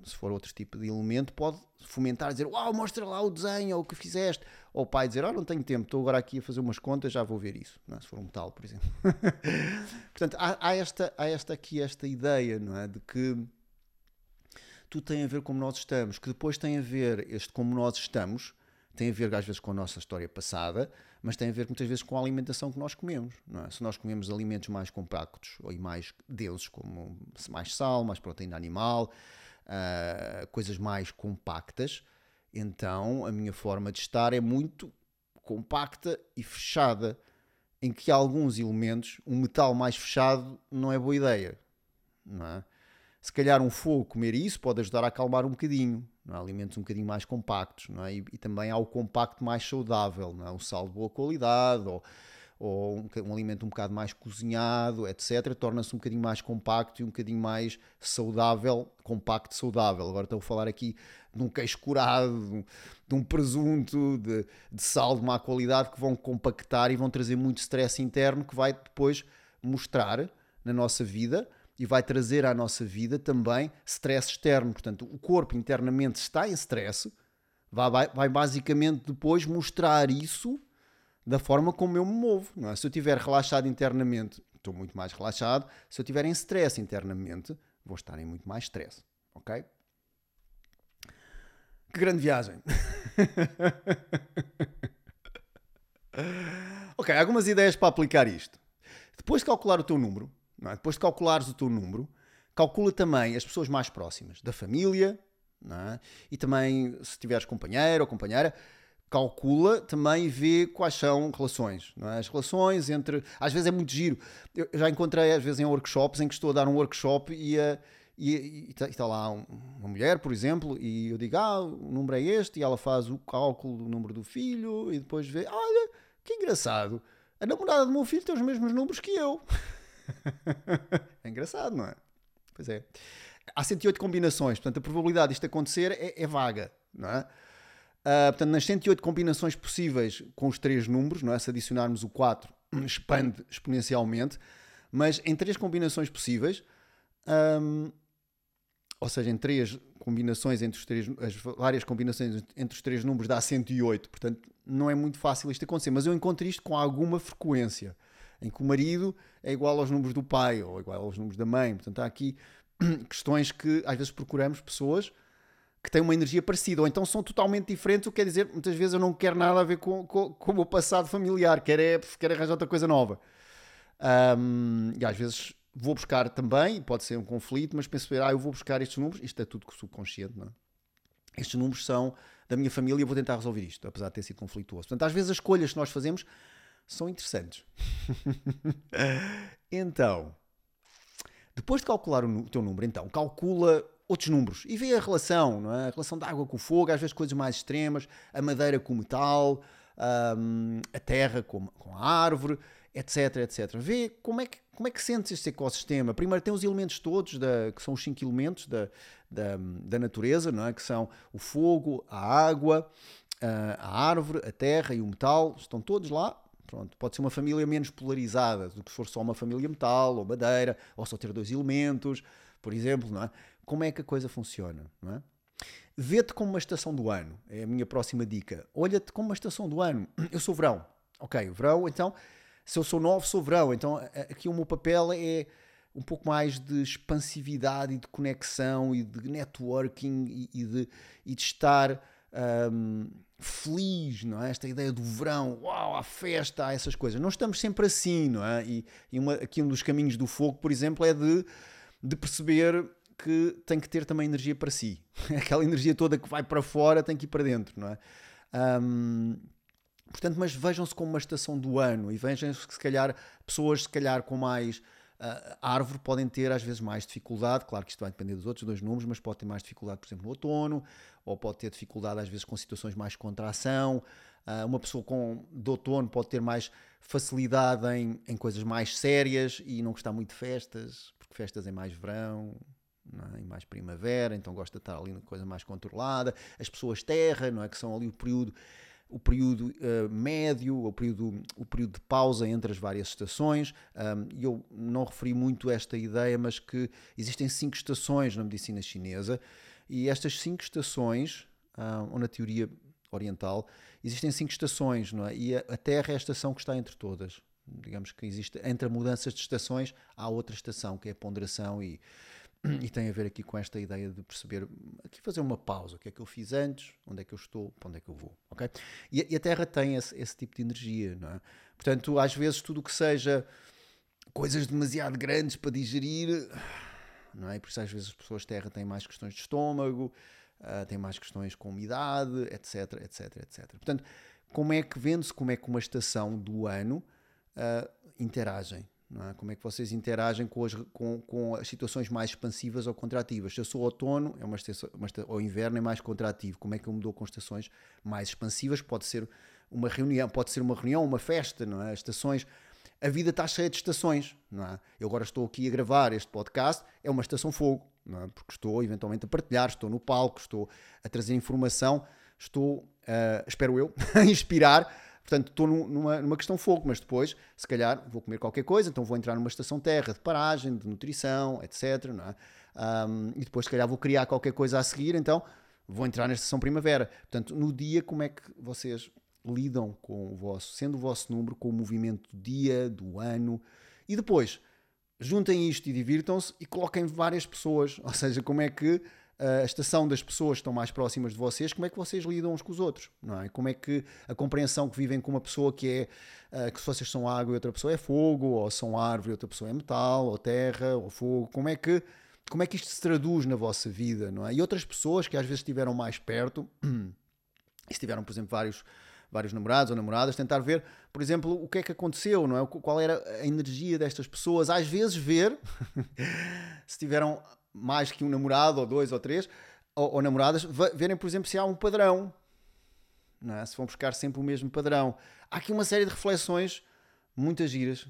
se for outro tipo de elemento, pode fomentar, dizer uau, mostra lá o desenho ou o que fizeste. Ou o pai dizer, oh, não tenho tempo, estou agora aqui a fazer umas contas, já vou ver isso. É? Se for um metal, por exemplo. [laughs] Portanto, há, há, esta, há esta aqui, esta ideia, não é? De que tudo tem a ver como nós estamos, que depois tem a ver, este como nós estamos, tem a ver às vezes com a nossa história passada, mas tem a ver muitas vezes com a alimentação que nós comemos. É? Se nós comemos alimentos mais compactos ou mais densos, como mais sal, mais proteína animal, uh, coisas mais compactas, então a minha forma de estar é muito compacta e fechada, em que alguns elementos, um metal mais fechado não é boa ideia. Não é? Se calhar um fogo comer isso pode ajudar a acalmar um bocadinho, não é? alimentos um bocadinho mais compactos, não é? e, e também há o compacto mais saudável, não é? o sal de boa qualidade, ou ou um, um, alimento um bocado mais cozinhado, etc., torna-se um bocadinho mais compacto e um bocadinho mais saudável, compacto saudável. Agora estou a falar aqui de um queijo curado, de um, presunto, de, de, sal de má qualidade que vão compactar e vão trazer muito stress interno que vai depois mostrar na nossa vida e vai trazer à nossa vida também stress externo. Portanto, o corpo internamente está em stress, vai, vai, vai basicamente depois mostrar isso da forma como eu me movo. É? Se eu estiver relaxado internamente, estou muito mais relaxado. Se eu estiver em stress internamente, vou estar em muito mais stress. Ok? Que grande viagem! [laughs] ok, algumas ideias para aplicar isto. Depois de calcular o teu número, é? depois de calculares o teu número, calcula também as pessoas mais próximas da família é? e também se tiveres companheiro ou companheira calcula também vê quais são relações. É? As relações entre. Às vezes é muito giro. Eu já encontrei, às vezes, em workshops em que estou a dar um workshop e, a, e, está, está lá uma mulher, por exemplo, e eu digo, ah, o número é este, e ela faz o cálculo do número do filho, e depois vê, olha, que engraçado, a namorada do meu filho tem os mesmos números que eu. [laughs] é engraçado, não é? Pois é. Há 108 combinações, portanto a probabilidade disto acontecer é, é vaga, não é? Uh, portanto, nas 108 combinações possíveis com os três números, não é? se adicionarmos o 4, [coughs] expande exponencialmente, mas em três combinações possíveis, um, ou seja, em três combinações entre os três, as várias combinações entre os três números dá 108, portanto não é muito fácil isto acontecer, mas eu encontro isto com alguma frequência, em que o marido é igual aos números do pai ou igual aos números da mãe, portanto há aqui [coughs] questões que às vezes procuramos pessoas que têm uma energia parecida, ou então são totalmente diferentes, o que quer dizer, muitas vezes eu não quero nada a ver com, com, com o meu passado familiar, quero, é, quero arranjar outra coisa nova. Um, e às vezes vou buscar também, pode ser um conflito, mas penso, ah, eu vou buscar estes números, isto é tudo subconsciente, não é? Estes números são da minha família e eu vou tentar resolver isto, apesar de ter sido conflituoso. Portanto, às vezes as escolhas que nós fazemos são interessantes. [laughs] então, depois de calcular o teu número, então, calcula outros números e vê a relação, não é? A relação da água com o fogo, às vezes coisas mais extremas, a madeira com o metal, um, a terra com, com a árvore, etc, etc. Vê como é que, como é que sentes este ecossistema. Primeiro tem os elementos todos, da, que são os cinco elementos da, da, da natureza, não é? que são o fogo, a água, a árvore, a terra e o metal, estão todos lá. Pronto, pode ser uma família menos polarizada do que se for só uma família metal ou madeira, ou só ter dois elementos, por exemplo, não é? Como é que a coisa funciona, não é? Vê-te como uma estação do ano, é a minha próxima dica. Olha-te como uma estação do ano. [clears throat] Eu sou verão. Ok, verão, então se eu sou novo, sou verão. Então aqui o meu papel é um pouco mais de expansividade e de conexão e de networking e, de, e de estar um, feliz, não é? Esta ideia do verão, uau, a festa, há essas coisas. Não estamos sempre assim, não é? E, e uma, aqui um dos caminhos do fogo, por exemplo, é de, de perceber que tem que ter também energia para si. [laughs] Aquela energia toda que vai para fora tem que ir para dentro, não é? Um, Portanto, mas vejam-se como uma estação do ano e vejam-se que se calhar pessoas se calhar com mais uh, árvore podem ter às vezes mais dificuldade, claro que isto vai depender dos outros dois números, mas pode ter mais dificuldade, por exemplo, no outono, ou pode ter dificuldade às vezes com situações mais de contração. Uh, uma pessoa com de outono pode ter mais facilidade em, em coisas mais sérias e não gostar muito de festas, porque festas é mais verão, é? e mais primavera, então gosta de estar ali na coisa mais controlada. As pessoas terra, não é? Que são ali o período o período uh, médio, o período, o período de pausa entre as várias estações. Um, eu não referi muito esta ideia, mas que existem cinco estações na medicina chinesa e estas cinco estações, uh, ou na teoria oriental, existem cinco estações, não é? E a, a Terra é a estação que está entre todas. Digamos que existe entre mudanças de estações há outra estação que é a ponderação e e tem a ver aqui com esta ideia de perceber, aqui fazer uma pausa, o que é que eu fiz antes, onde é que eu estou, para onde é que eu vou, ok? E, e a Terra tem esse, esse, tipo de energia, não é? Portanto, às vezes tudo o que seja coisas demasiado grandes para digerir, não é? Por isso às vezes as pessoas Terra têm mais questões de estômago, uh, têm mais questões com umidade, etc, etc, etc. Portanto, como é que vende-se, como é que uma estação do ano uh, interagem, é? Como é que vocês interagem com as, com, com as situações mais expansivas ou contrativas? Se eu sou outono, é uma estação, uma estação, ou inverno é mais contrativo. Como é que eu me com estações mais expansivas? Pode ser uma reunião, pode ser uma reunião, uma festa, não é? Estações. A vida está cheia de estações, não é? Eu agora estou aqui a gravar este podcast, é uma estação fogo, não é? Porque estou eventualmente a partilhar, estou no palco, estou a trazer informação, estou, uh, espero eu, [laughs] a inspirar Portanto, estou numa, numa questão fogo, mas depois, se calhar, vou comer qualquer coisa, então vou entrar numa estação terra de paragem, de nutrição, etc. Não é? Um, e depois, se calhar, vou criar qualquer coisa a seguir, então vou entrar na estação primavera. Portanto, no dia, como é que vocês lidam com o vosso, sendo o vosso número, com o movimento do dia, do ano, e depois juntem isto e divirtam-se e coloquem várias pessoas, [laughs] ou seja, como é que a estação das pessoas que estão mais próximas de vocês, como é que vocês lidam uns com os outros, não é? Como é que a compreensão que vivem com uma pessoa que é uh, que se vocês são água e outra pessoa é fogo, ou são árvore e outra pessoa é metal, ou terra, ou fogo, como é que como é que isto se traduz na vossa vida, não é? E outras pessoas que às vezes estiveram mais perto, [clears throat] e se tiveram, por exemplo, vários vários namorados ou namoradas, tentar ver, por exemplo, o que é que aconteceu, não é? Qual era a energia destas pessoas, às vezes ver [laughs] se tiveram mais que um namorado, ou dois, ou três, ou, ou namoradas, verem, por exemplo, se há um padrão. É? Se vão buscar sempre o mesmo padrão. Há aqui uma série de reflexões, muitas giras,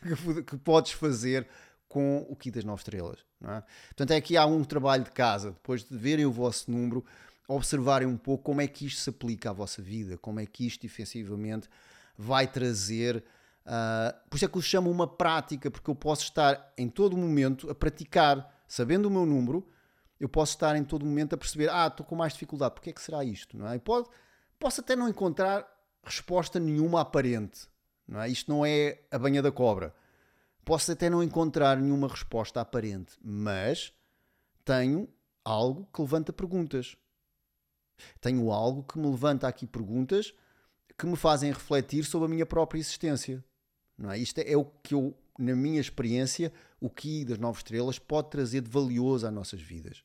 [laughs] que podes fazer com o Key das Nove Estrelas. É? Portanto, é aqui há um trabalho de casa, depois de verem o vosso número, observarem um pouco como é que isto se aplica à vossa vida, como é que isto efetivamente vai trazer. Uh, por isso é que eu chamo uma prática, porque eu posso estar em todo momento a praticar sabendo o meu número, eu posso estar em todo momento a perceber, ah, estou com mais dificuldade, porque é que será isto? Não é? pode, posso até não encontrar resposta nenhuma aparente. Não é? Isto não é a banha da cobra. Posso até não encontrar nenhuma resposta aparente, mas tenho algo que levanta perguntas. Tenho algo que me levanta aqui perguntas que me fazem refletir sobre a minha própria existência. Não é? Isto é o que eu, na minha experiência, o que das nove estrelas pode trazer de valioso às nossas vidas.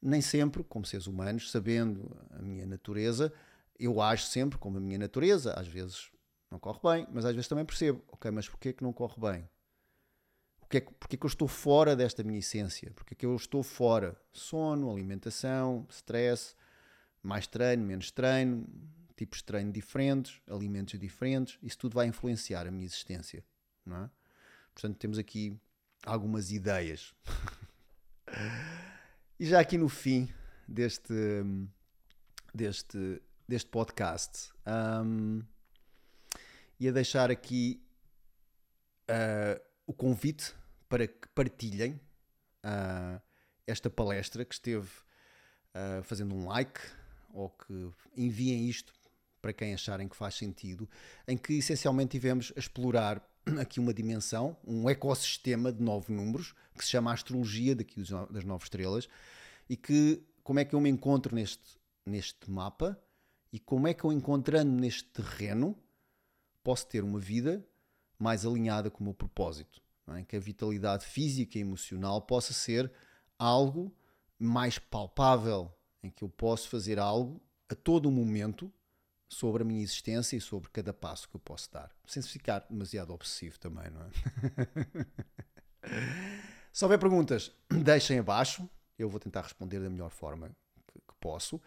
Nem sempre, como seres humanos, sabendo a minha natureza, eu ajo sempre como a minha natureza. Às vezes não corre bem, mas às vezes também percebo, ok, mas porquê que não corre bem? Porquê, porquê que eu estou fora desta minha essência? Porquê que eu estou fora? Sono, alimentação, stress, mais treino, menos treino, tipos de treino diferentes, alimentos diferentes, isso tudo vai influenciar a minha existência, não é? Portanto, temos aqui algumas ideias. [laughs] e já aqui no fim deste, deste, deste podcast, um, ia deixar aqui uh, o convite para que partilhem uh, esta palestra que esteve uh, fazendo um like ou que enviem isto para quem acharem que faz sentido, em que essencialmente tivemos a explorar aqui uma dimensão, um ecossistema de nove números, que se chama astrologia daqui das nove estrelas, e que como é que eu me encontro neste, neste mapa e como é que eu encontrando neste terreno posso ter uma vida mais alinhada com o meu propósito, é? que a vitalidade física e emocional possa ser algo mais palpável, em que eu posso fazer algo a todo momento sobre a minha existência e sobre cada passo que eu posso dar, sem ficar demasiado obsessivo também, não é? [laughs] Se houver perguntas, [clears throat] deixem abaixo, eu vou tentar responder da melhor forma que, posso.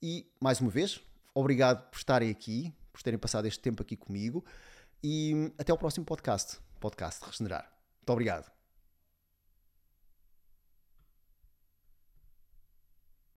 E, mais uma vez, obrigado por estarem aqui, por terem passado este tempo aqui comigo e até ao próximo podcast, podcast Regenerar. Muito obrigado.